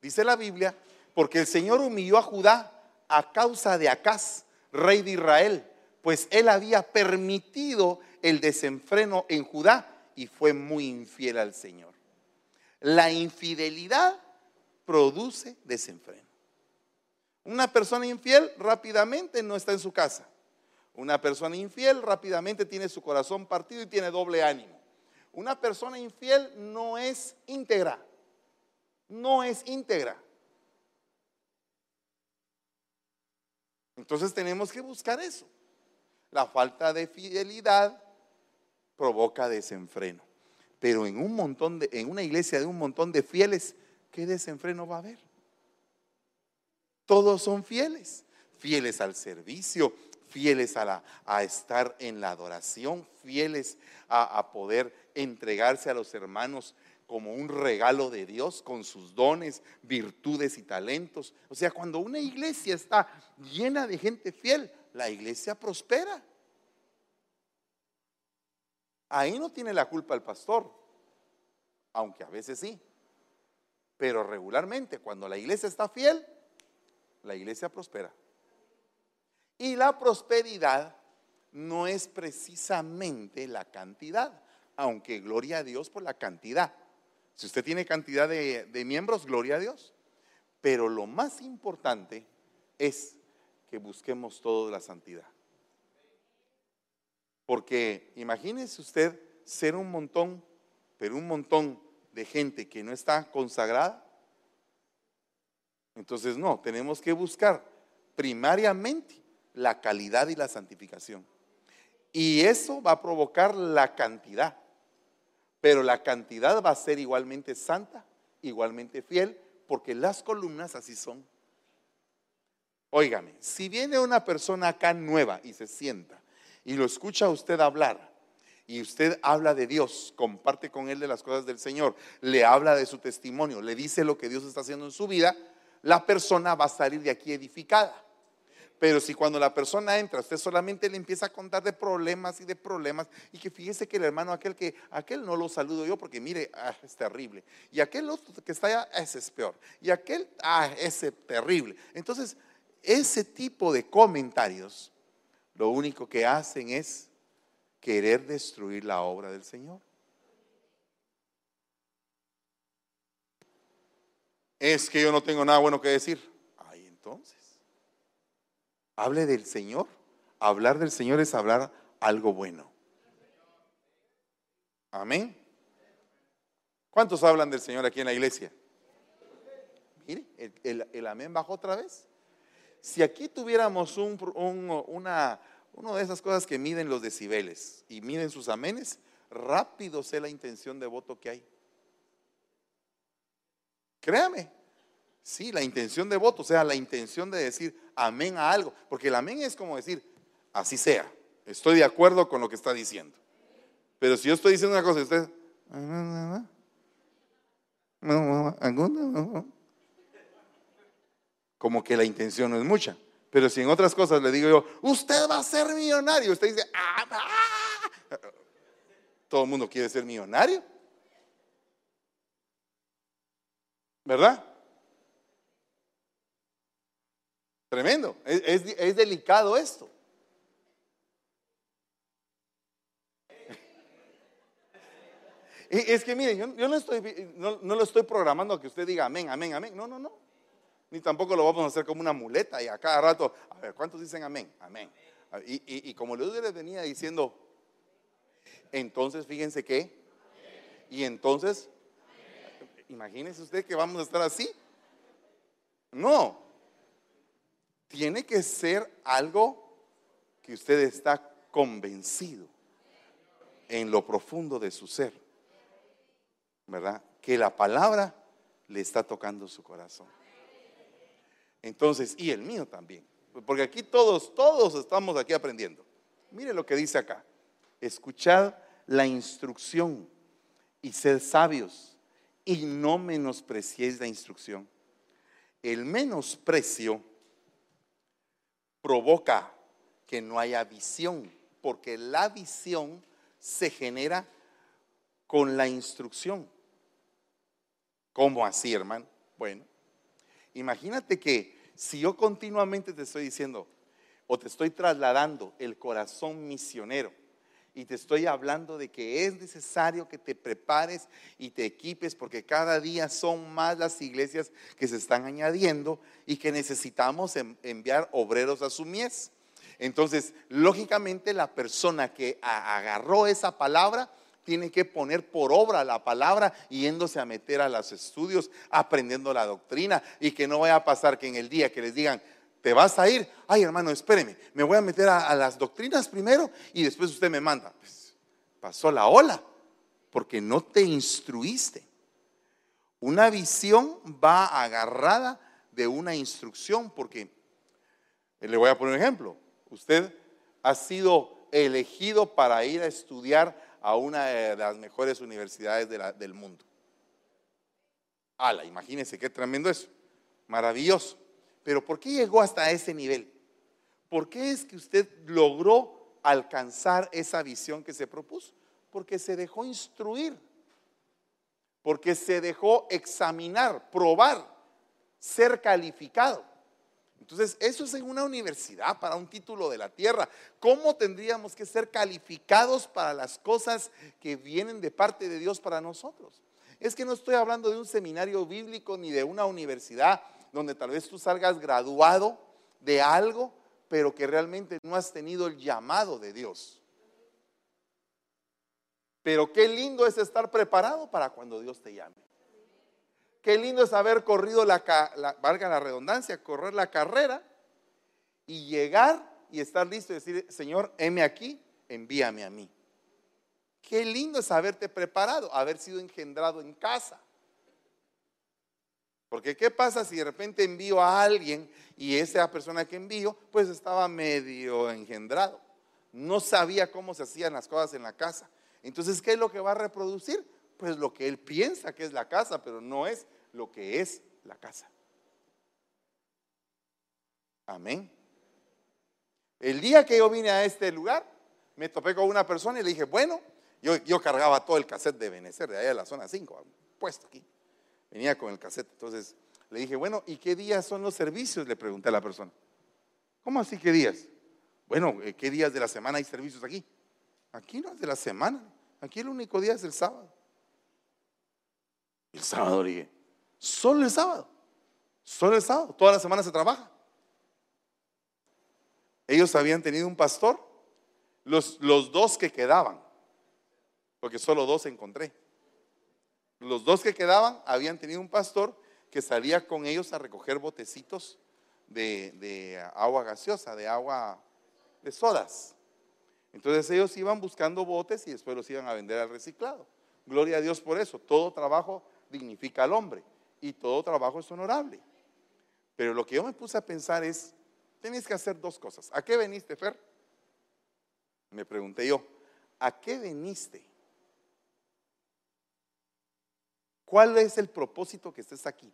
Dice la Biblia, porque el Señor humilló a Judá a causa de Acaz, rey de Israel, pues él había permitido el desenfreno en Judá y fue muy infiel al Señor. La infidelidad produce desenfreno. Una persona infiel rápidamente no está en su casa. Una persona infiel rápidamente tiene su corazón partido y tiene doble ánimo. Una persona infiel no es íntegra. No es íntegra. Entonces tenemos que buscar eso. La falta de fidelidad provoca desenfreno. Pero en un montón de, en una iglesia de un montón de fieles, ¿qué desenfreno va a haber? Todos son fieles, fieles al servicio, fieles a, la, a estar en la adoración, fieles a, a poder entregarse a los hermanos como un regalo de Dios con sus dones, virtudes y talentos. O sea, cuando una iglesia está llena de gente fiel, la iglesia prospera. Ahí no tiene la culpa el pastor, aunque a veces sí. Pero regularmente, cuando la iglesia está fiel, la iglesia prospera. Y la prosperidad no es precisamente la cantidad, aunque gloria a Dios por la cantidad. Si usted tiene cantidad de, miembros, gloria a Dios. Pero lo más importante es que busquemos toda la santidad. Porque imagínese usted ser un montón, pero un montón de gente que no está consagrada. Entonces, no, tenemos que buscar primariamente la calidad y la santificación. Y eso va a provocar la cantidad. Pero la cantidad va a ser igualmente santa, igualmente fiel, porque las columnas así son. Óigame, si viene una persona acá nueva y se sienta y lo escucha usted hablar y usted habla de Dios, comparte con él de las cosas del Señor, le habla de su testimonio, le dice lo que Dios está haciendo en su vida, la persona va a salir de aquí edificada. Pero si cuando la persona entra, usted solamente le empieza a contar de problemas y de problemas, y que fíjese que el hermano aquel que, aquel no lo saludo yo porque mire, ah, es terrible. Y aquel otro que está allá, ese es peor. Y aquel, ah, ese terrible. Entonces, ese tipo de comentarios lo único que hacen es querer destruir la obra del Señor. Es que yo no tengo nada bueno que decir. Ay, entonces, hable del Señor. Hablar del Señor es hablar algo bueno. Amén. ¿Cuántos hablan del Señor aquí en la iglesia? Mire, el, el amén bajó otra vez. Si aquí tuviéramos un, una, de esas cosas que miden los decibeles y miden sus amenes, rápido sé la intención de voto que hay. Créame, sí, la intención de voto, o sea, la intención de decir amén a algo, porque el amén es como decir, así sea, estoy de acuerdo con lo que está diciendo. Pero si yo estoy diciendo una cosa y usted, como que la intención no es mucha. Pero si en otras cosas le digo yo, usted va a ser millonario, usted dice, ah, ah". todo el mundo quiere ser millonario. ¿Verdad? Tremendo. Es, delicado esto. Es que miren, yo, no, estoy, no, lo estoy programando a que usted diga amén, amén, amén. No, no, no. Ni tampoco lo vamos a hacer como una muleta y a cada rato, a ver, ¿cuántos dicen amén? Amén. Y, y, como les venía diciendo, entonces fíjense que, y entonces, imagínense usted que vamos a estar así. No, tiene que ser algo que usted está convencido en lo profundo de su ser, ¿verdad? Que la palabra le está tocando su corazón. Entonces, y el mío también. Porque aquí todos, todos estamos aquí aprendiendo. Mire lo que dice acá. Escuchad la instrucción y sed sabios y no menospreciéis la instrucción. El menosprecio provoca que no haya visión, porque la visión se genera con la instrucción. ¿Cómo así, hermano? Bueno, imagínate que si yo continuamente te estoy diciendo o te estoy trasladando el corazón misionero y te estoy hablando de que es necesario que te prepares y te equipes porque cada día son más las iglesias que se están añadiendo y que necesitamos enviar obreros a su mies. Entonces, lógicamente la persona que agarró esa palabra tiene que poner por obra la palabra yéndose a meter a los estudios, aprendiendo la doctrina y que no vaya a pasar que en el día que les digan, te vas a ir, ay hermano, espéreme, me voy a meter a, las doctrinas primero y después usted me manda. Pues, pasó la ola, porque no te instruiste. Una visión va agarrada de una instrucción, porque le voy a poner un ejemplo. Usted ha sido elegido para ir a estudiar a una de las mejores universidades del mundo. Ala, imagínense qué tremendo eso. Maravilloso. Pero ¿por qué llegó hasta ese nivel? ¿Por qué es que usted logró alcanzar esa visión que se propuso? Porque se dejó instruir, porque se dejó examinar, probar, ser calificado. Entonces, eso es en una universidad para un título de la tierra. ¿Cómo tendríamos que ser calificados para las cosas que vienen de parte de Dios para nosotros? Es que no estoy hablando de un seminario bíblico ni de una universidad donde tal vez tú salgas graduado de algo, pero que realmente no has tenido el llamado de Dios. Pero qué lindo es estar preparado para cuando Dios te llame. Qué lindo es haber corrido la, valga la redundancia, correr la carrera y llegar y estar listo y decir, Señor, heme aquí, envíame a mí. Qué lindo es haberte preparado, haber sido engendrado en casa. Porque ¿qué pasa si de repente envío a alguien y esa persona que envío pues estaba medio engendrado? No sabía cómo se hacían las cosas en la casa. Entonces, ¿qué es lo que va a reproducir? Pues lo que él piensa que es la casa, pero no es lo que es la casa. Amén. El día que yo vine a este lugar, me topé con una persona y le dije, bueno, yo, yo cargaba todo el cassette de Benecer, de allá de la zona 5, puesto aquí. Venía con el cassette. Entonces le dije, bueno, ¿y qué días son los servicios? Le pregunté a la persona. ¿Cómo así qué días? Bueno, eh, ¿qué días de la semana hay servicios aquí? Aquí no es de la semana. Aquí el único día es el sábado. El sábado le dije, Solo el sábado. Solo el sábado. Toda la semana se trabaja. Ellos habían tenido un pastor. Los, los dos que quedaban. Porque solo dos encontré. Los dos que quedaban habían tenido un pastor que salía con ellos a recoger botecitos de, agua gaseosa, de agua de sodas. Entonces ellos iban buscando botes y después los iban a vender al reciclado. Gloria a Dios por eso. Todo trabajo dignifica al hombre y todo trabajo es honorable. Pero lo que yo me puse a pensar es, tenéis que hacer dos cosas. ¿A qué veniste, Fer? Me pregunté yo, ¿a qué veniste? ¿Cuál es el propósito que estés aquí?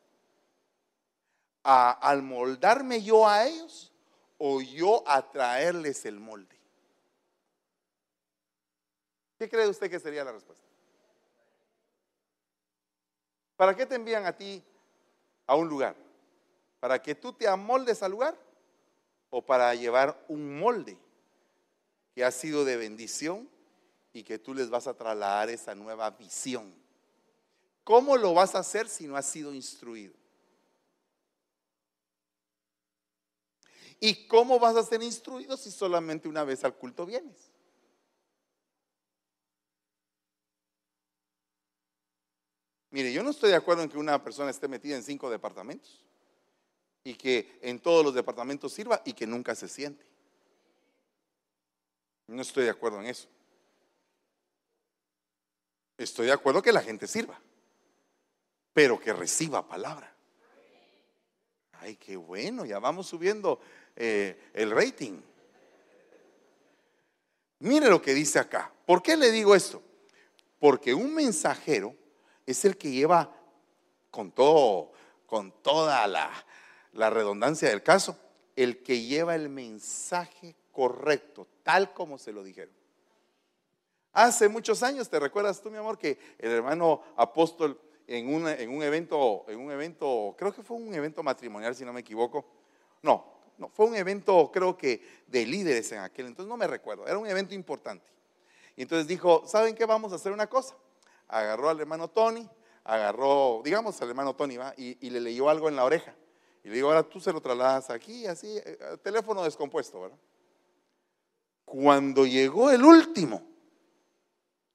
¿A, ¿Al moldarme yo a ellos o yo a traerles el molde? ¿Qué cree usted que sería la respuesta? ¿Para qué te envían a ti a un lugar? ¿Para que tú te amoldes al lugar? ¿O para llevar un molde que ha sido de bendición y que tú les vas a trasladar esa nueva visión? ¿Cómo lo vas a hacer si no has sido instruido? ¿Y cómo vas a ser instruido si solamente una vez al culto vienes? Mire, yo no estoy de acuerdo en que una persona esté metida en cinco departamentos y que en todos los departamentos sirva y que nunca se siente. No estoy de acuerdo en eso. Estoy de acuerdo que la gente sirva pero que reciba palabra. Ay, qué bueno, ya vamos subiendo eh, el rating. Mire lo que dice acá. ¿Por qué le digo esto? Porque un mensajero es el que lleva con todo, con toda la, la redundancia del caso, el que lleva el mensaje correcto, tal como se lo dijeron. Hace muchos años, ¿te recuerdas tú, mi amor, que el hermano apóstol en, un evento, en un evento, creo que fue un evento matrimonial, si no me equivoco. No, no, fue un evento, creo que de líderes en aquel entonces, no me recuerdo, era un evento importante. Y entonces dijo, ¿saben qué? Vamos a hacer una cosa. Agarró al hermano Tony, agarró, digamos, al hermano Tony, ¿va? Y, le leyó algo en la oreja. Y le digo, ahora tú se lo trasladas aquí, así, eh, teléfono descompuesto, ¿verdad? Cuando llegó el último,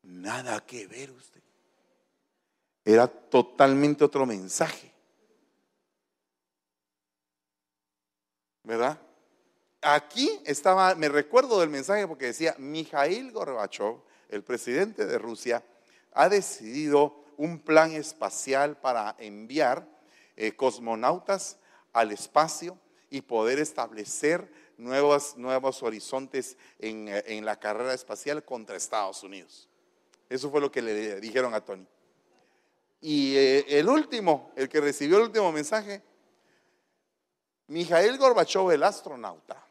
nada que ver usted era totalmente otro mensaje. ¿Verdad? Aquí estaba, me recuerdo del mensaje porque decía, Mijail Gorbachev, el presidente de Rusia, ha decidido un plan espacial para enviar eh, cosmonautas al espacio y poder establecer nuevos, nuevos horizontes en, eh, en la carrera espacial contra Estados Unidos. Eso fue lo que le dijeron a Tony. Y eh, el último, el que recibió el último mensaje, Mijael Gorbachev, el astronauta,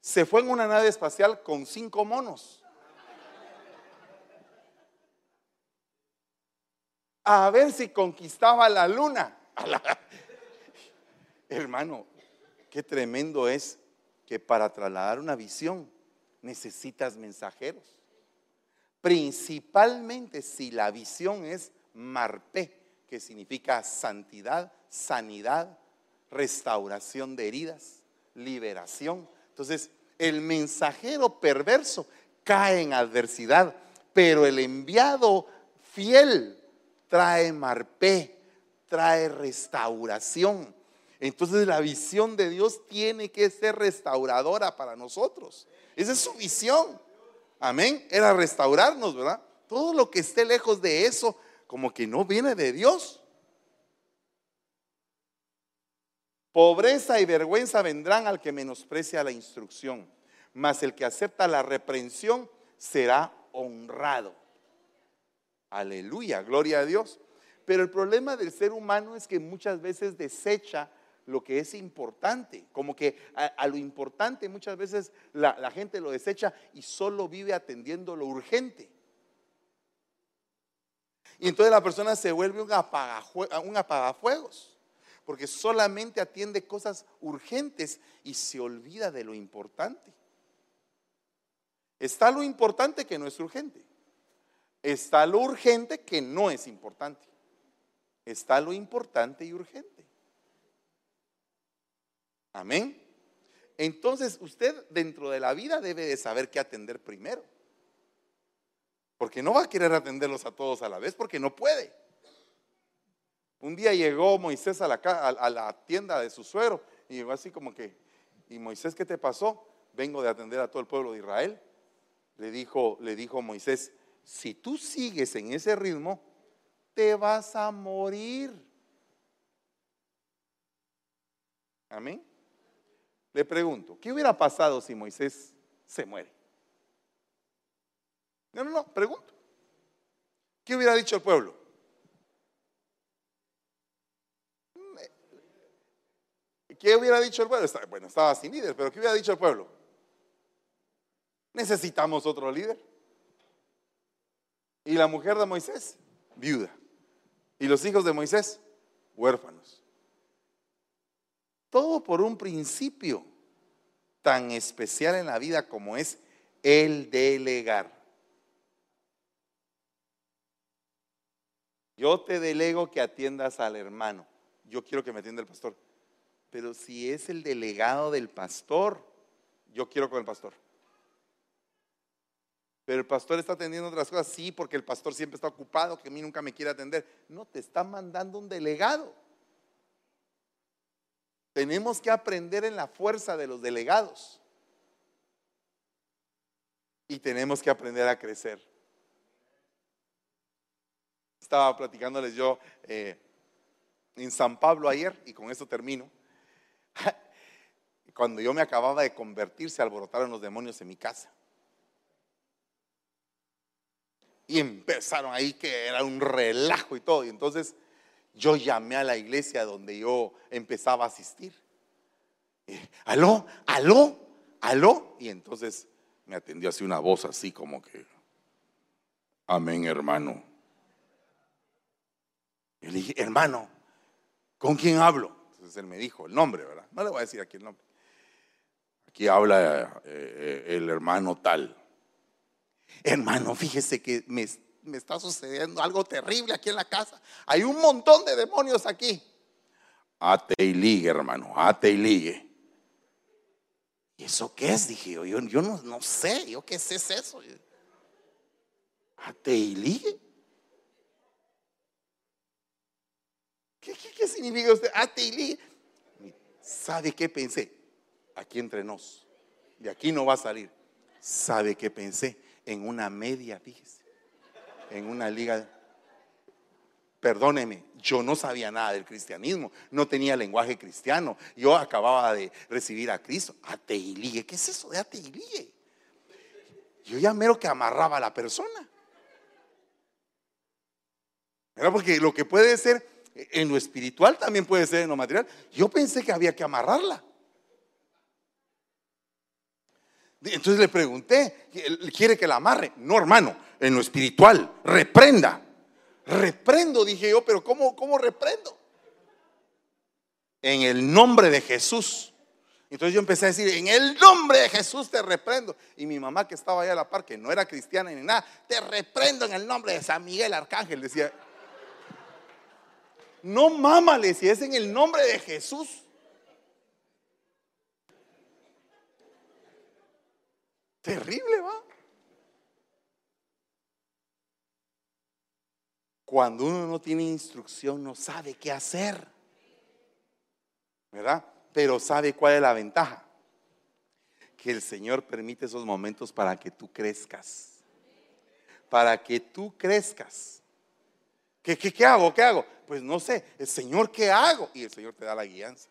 se fue en una nave espacial con cinco monos. A ver si conquistaba la luna. <laughs> Hermano, qué tremendo es que para trasladar una visión necesitas mensajeros. Principalmente si la visión es marpe, que significa santidad, sanidad, restauración de heridas, liberación. Entonces, el mensajero perverso cae en adversidad, pero el enviado fiel trae marpe, trae restauración. Entonces la visión de Dios tiene que ser restauradora para nosotros. Esa es su visión. Amén. Era restaurarnos, ¿verdad? Todo lo que esté lejos de eso, como que no viene de Dios. Pobreza y vergüenza vendrán al que menosprecia la instrucción, mas el que acepta la reprensión será honrado. Aleluya, gloria a Dios. Pero el problema del ser humano es que muchas veces desecha lo que es importante. Como que a, lo importante muchas veces la, gente lo desecha y solo vive atendiendo lo urgente. Y entonces la persona se vuelve un, apagafuegos, porque solamente atiende cosas urgentes y se olvida de lo importante. Está lo importante que no es urgente. Está lo urgente que no es importante. Está lo importante y urgente. Amén. Entonces usted dentro de la vida debe de saber qué atender primero. Porque no va a querer atenderlos a todos a la vez porque no puede. Un día llegó Moisés a la, tienda de su suero y llegó así como que, ¿y Moisés qué te pasó? Vengo de atender a todo el pueblo de Israel. Le dijo, le dijo Moisés, si tú sigues en ese ritmo, te vas a morir. Amén. Le pregunto, ¿qué hubiera pasado si Moisés se muere? No, no, no, pregunto. ¿Qué hubiera dicho el pueblo? ¿Qué hubiera dicho el pueblo? Bueno, estaba sin líder, pero ¿qué hubiera dicho el pueblo? Necesitamos otro líder. Y la mujer de Moisés, viuda. Y los hijos de Moisés, huérfanos. Todo por un principio tan especial en la vida como es el delegar. Yo te delego que atiendas al hermano. Yo quiero que me atienda el pastor. Pero si es el delegado del pastor, yo quiero con el pastor. Pero el pastor está atendiendo otras cosas, sí, porque el pastor siempre está ocupado, que a mí nunca me quiere atender. No, te está mandando un delegado. Tenemos que aprender en la fuerza de los delegados. Y tenemos que aprender a crecer. Estaba platicándoles yo eh, en San Pablo ayer, y con esto termino. <laughs> Cuando yo me acababa de convertir, se alborotaron los demonios en mi casa. Y empezaron ahí que era un relajo y todo. Y entonces yo llamé a la iglesia donde yo empezaba a asistir. aló, aló, aló. Y entonces me atendió así una voz así como que, amén hermano. Y le dije, hermano, ¿con quién hablo? Entonces él me dijo el nombre, ¿verdad? No le voy a decir aquí el nombre. Aquí habla eh, eh, el hermano tal hermano, fíjese que me, está sucediendo algo terrible aquí en la casa. Hay un montón de demonios aquí. Ate y ligue, hermano, ate y ligue. ¿Y eso qué es? Dije yo, yo, no, sé, yo qué sé es eso. Ate y ligue. ¿Qué, qué significa usted? Ate y ligue. ¿Sabe qué pensé? Aquí entre nos. De aquí no va a salir. ¿Sabe qué pensé? en una media, fíjese, en una liga. Perdóneme, yo no sabía nada del cristianismo, no tenía lenguaje cristiano. Yo acababa de recibir a Cristo. Ateilige, ¿qué es eso de ateilige? Yo ya mero que amarraba a la persona. Era porque lo que puede ser en lo espiritual también puede ser en lo material. Yo pensé que había que amarrarla. Entonces le pregunté, ¿quiere que la amarre? No, hermano, en lo espiritual, reprenda. Reprendo, dije yo, pero ¿cómo, cómo reprendo? En el nombre de Jesús. Entonces yo empecé a decir, en el nombre de Jesús te reprendo. Y mi mamá que estaba allá a la par, que no era cristiana ni nada, te reprendo en el nombre de San Miguel Arcángel. Decía, no mámale si es en el nombre de Jesús. Terrible, va. Cuando uno no tiene instrucción, no sabe qué hacer. ¿Verdad? Pero sabe cuál es la ventaja. Que el Señor permite esos momentos para que tú crezcas. Para que tú crezcas. ¿Qué, qué, qué hago? ¿Qué hago? Pues no sé, el Señor, ¿qué hago? Y el Señor te da la guianza.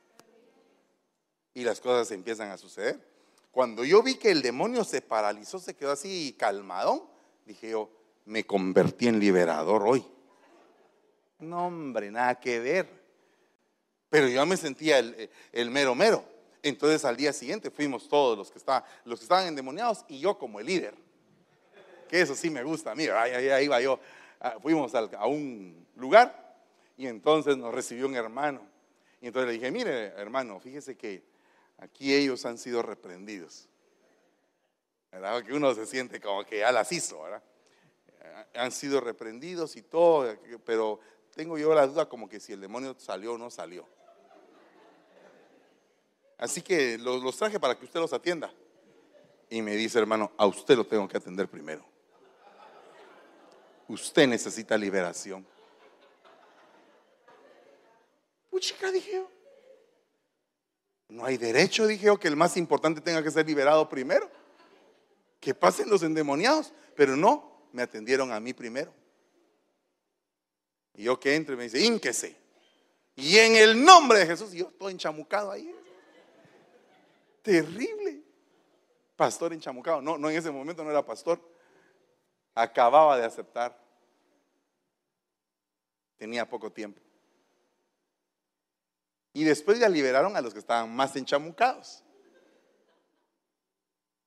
Y las cosas empiezan a suceder. Cuando yo vi que el demonio se paralizó, se quedó así calmadón, dije yo, me convertí en liberador hoy. No, hombre, nada que ver. Pero yo me sentía el, mero mero. Entonces al día siguiente fuimos todos los que, estaban, los que estaban endemoniados y yo como el líder. Que eso sí me gusta. Mira, ahí, ahí iba yo. Ah, fuimos a un lugar y entonces nos recibió un hermano. Y entonces le dije, mire hermano, fíjese que Aquí ellos han sido reprendidos. ¿Verdad? Que uno se siente como que ya las hizo, ¿verdad? Eh, han sido reprendidos y todo, pero tengo yo la duda como que si el demonio salió o no salió. Así que los, traje para que usted los atienda. Y me dice, hermano, a usted lo tengo que atender primero. Usted necesita liberación. Puchica, dije yo. No hay derecho, dije yo, que el más importante tenga que ser liberado primero. Que pasen los endemoniados. Pero no, me atendieron a mí primero. Y yo que entro y me dice, ínquese. Y en el nombre de Jesús, yo estoy enchamucado ahí. Terrible. Pastor enchamucado. No, no en ese momento no era pastor. Acababa de aceptar. Tenía poco tiempo. Y después ya liberaron a los que estaban más enchamucados.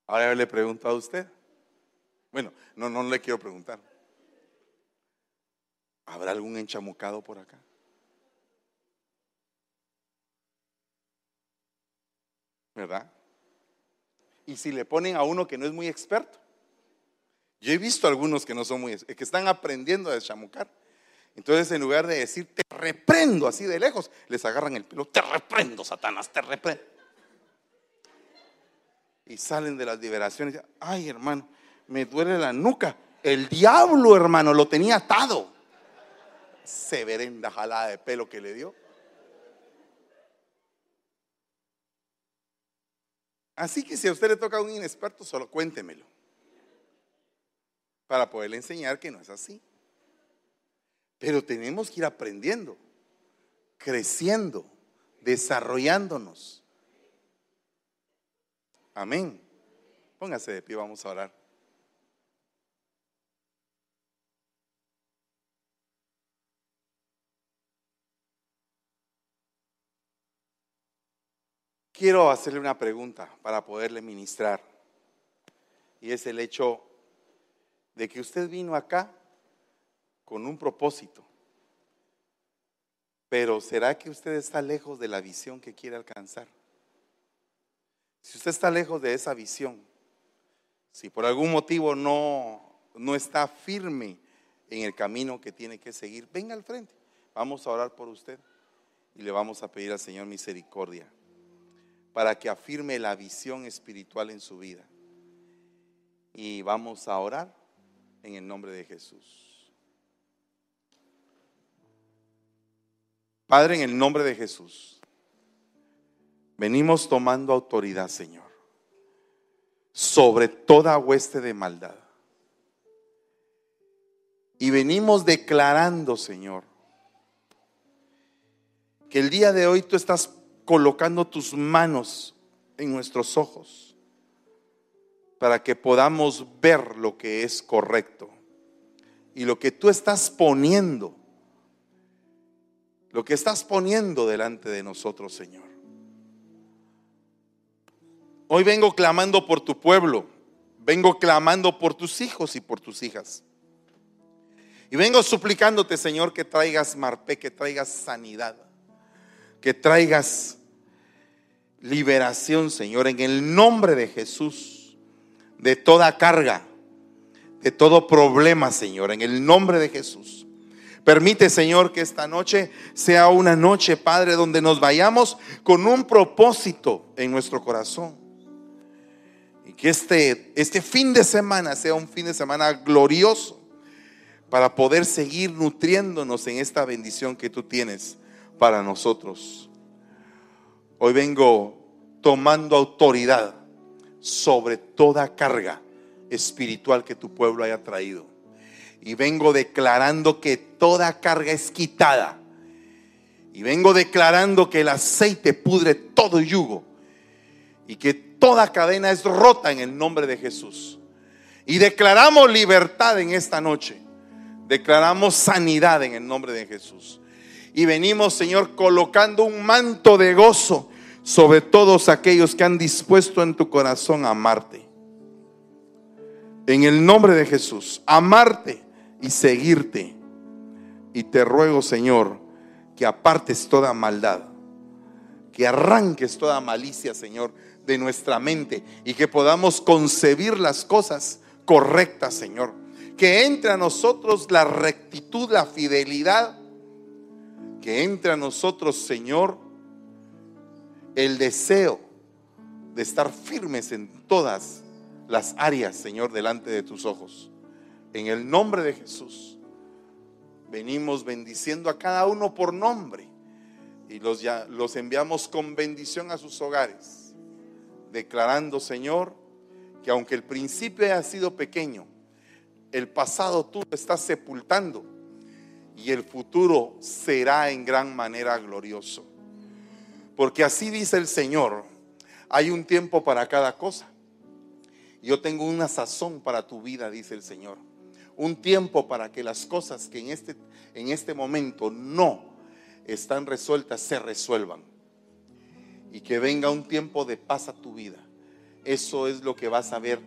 Ahora yo le pregunto a usted. Bueno, no, no le quiero preguntar. ¿Habrá algún enchamucado por acá? ¿Verdad? Y si le ponen a uno que no es muy experto. Yo he visto algunos que no son muy, que están aprendiendo a deschamucar. Entonces, en lugar de decir, te reprendo así de lejos, les agarran el pelo, te reprendo, Satanás, te reprendo. Y salen de las liberaciones, ay hermano, me duele la nuca. El diablo, hermano, lo tenía atado. Severenda jalada de pelo que le dio. Así que si a usted le toca a un inexperto, solo cuéntemelo. Para poderle enseñar que no es así. Pero tenemos que ir aprendiendo, creciendo, desarrollándonos. Amén. Póngase de pie, vamos a orar. Quiero hacerle una pregunta para poderle ministrar. Y es el hecho de que usted vino acá con un propósito. Pero ¿será que usted está lejos de la visión que quiere alcanzar? Si usted está lejos de esa visión, si por algún motivo no, no está firme en el camino que tiene que seguir, venga al frente. Vamos a orar por usted y le vamos a pedir al Señor misericordia para que afirme la visión espiritual en su vida. Y vamos a orar en el nombre de Jesús. Padre, en el nombre de Jesús, venimos tomando autoridad, Señor, sobre toda hueste de maldad. Y venimos declarando, Señor, que el día de hoy tú estás colocando tus manos en nuestros ojos para que podamos ver lo que es correcto y lo que tú estás poniendo lo que estás poniendo delante de nosotros, Señor. Hoy vengo clamando por tu pueblo, vengo clamando por tus hijos y por tus hijas. Y vengo suplicándote, Señor, que traigas marpe, que traigas sanidad, que traigas liberación, Señor, en el nombre de Jesús, de toda carga, de todo problema, Señor, en el nombre de Jesús. Permite, Señor, que esta noche sea una noche, Padre, donde nos vayamos con un propósito en nuestro corazón. Y que este, este fin de semana sea un fin de semana glorioso para poder seguir nutriéndonos en esta bendición que tú tienes para nosotros. Hoy vengo tomando autoridad sobre toda carga espiritual que tu pueblo haya traído y vengo declarando que toda carga es quitada. Y vengo declarando que el aceite pudre todo yugo. Y que toda cadena es rota en el nombre de Jesús. Y declaramos libertad en esta noche. Declaramos sanidad en el nombre de Jesús. Y venimos, Señor, colocando un manto de gozo sobre todos aquellos que han dispuesto en tu corazón a amarte. En el nombre de Jesús, amarte y seguirte. Y te ruego, Señor, que apartes toda maldad, que arranques toda malicia, Señor, de nuestra mente y que podamos concebir las cosas correctas, Señor. Que entre a nosotros la rectitud, la fidelidad, que entre a nosotros, Señor, el deseo de estar firmes en todas las áreas, Señor, delante de tus ojos. En el nombre de Jesús, venimos bendiciendo a cada uno por nombre y los, ya, los enviamos con bendición a sus hogares, declarando, Señor, que aunque el principio haya sido pequeño, el pasado tú lo estás sepultando y el futuro será en gran manera glorioso. Porque así dice el Señor, hay un tiempo para cada cosa. Yo tengo una sazón para tu vida, dice el Señor. Un tiempo para que las cosas que en este, en este momento no están resueltas se resuelvan. Y que venga un tiempo de paz a tu vida. Eso es lo que vas a ver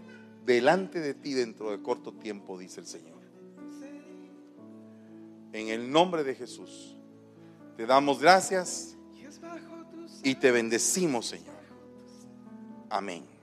delante de ti dentro de corto tiempo, dice el Señor. En el nombre de Jesús, te damos gracias y te bendecimos, Señor. Amén.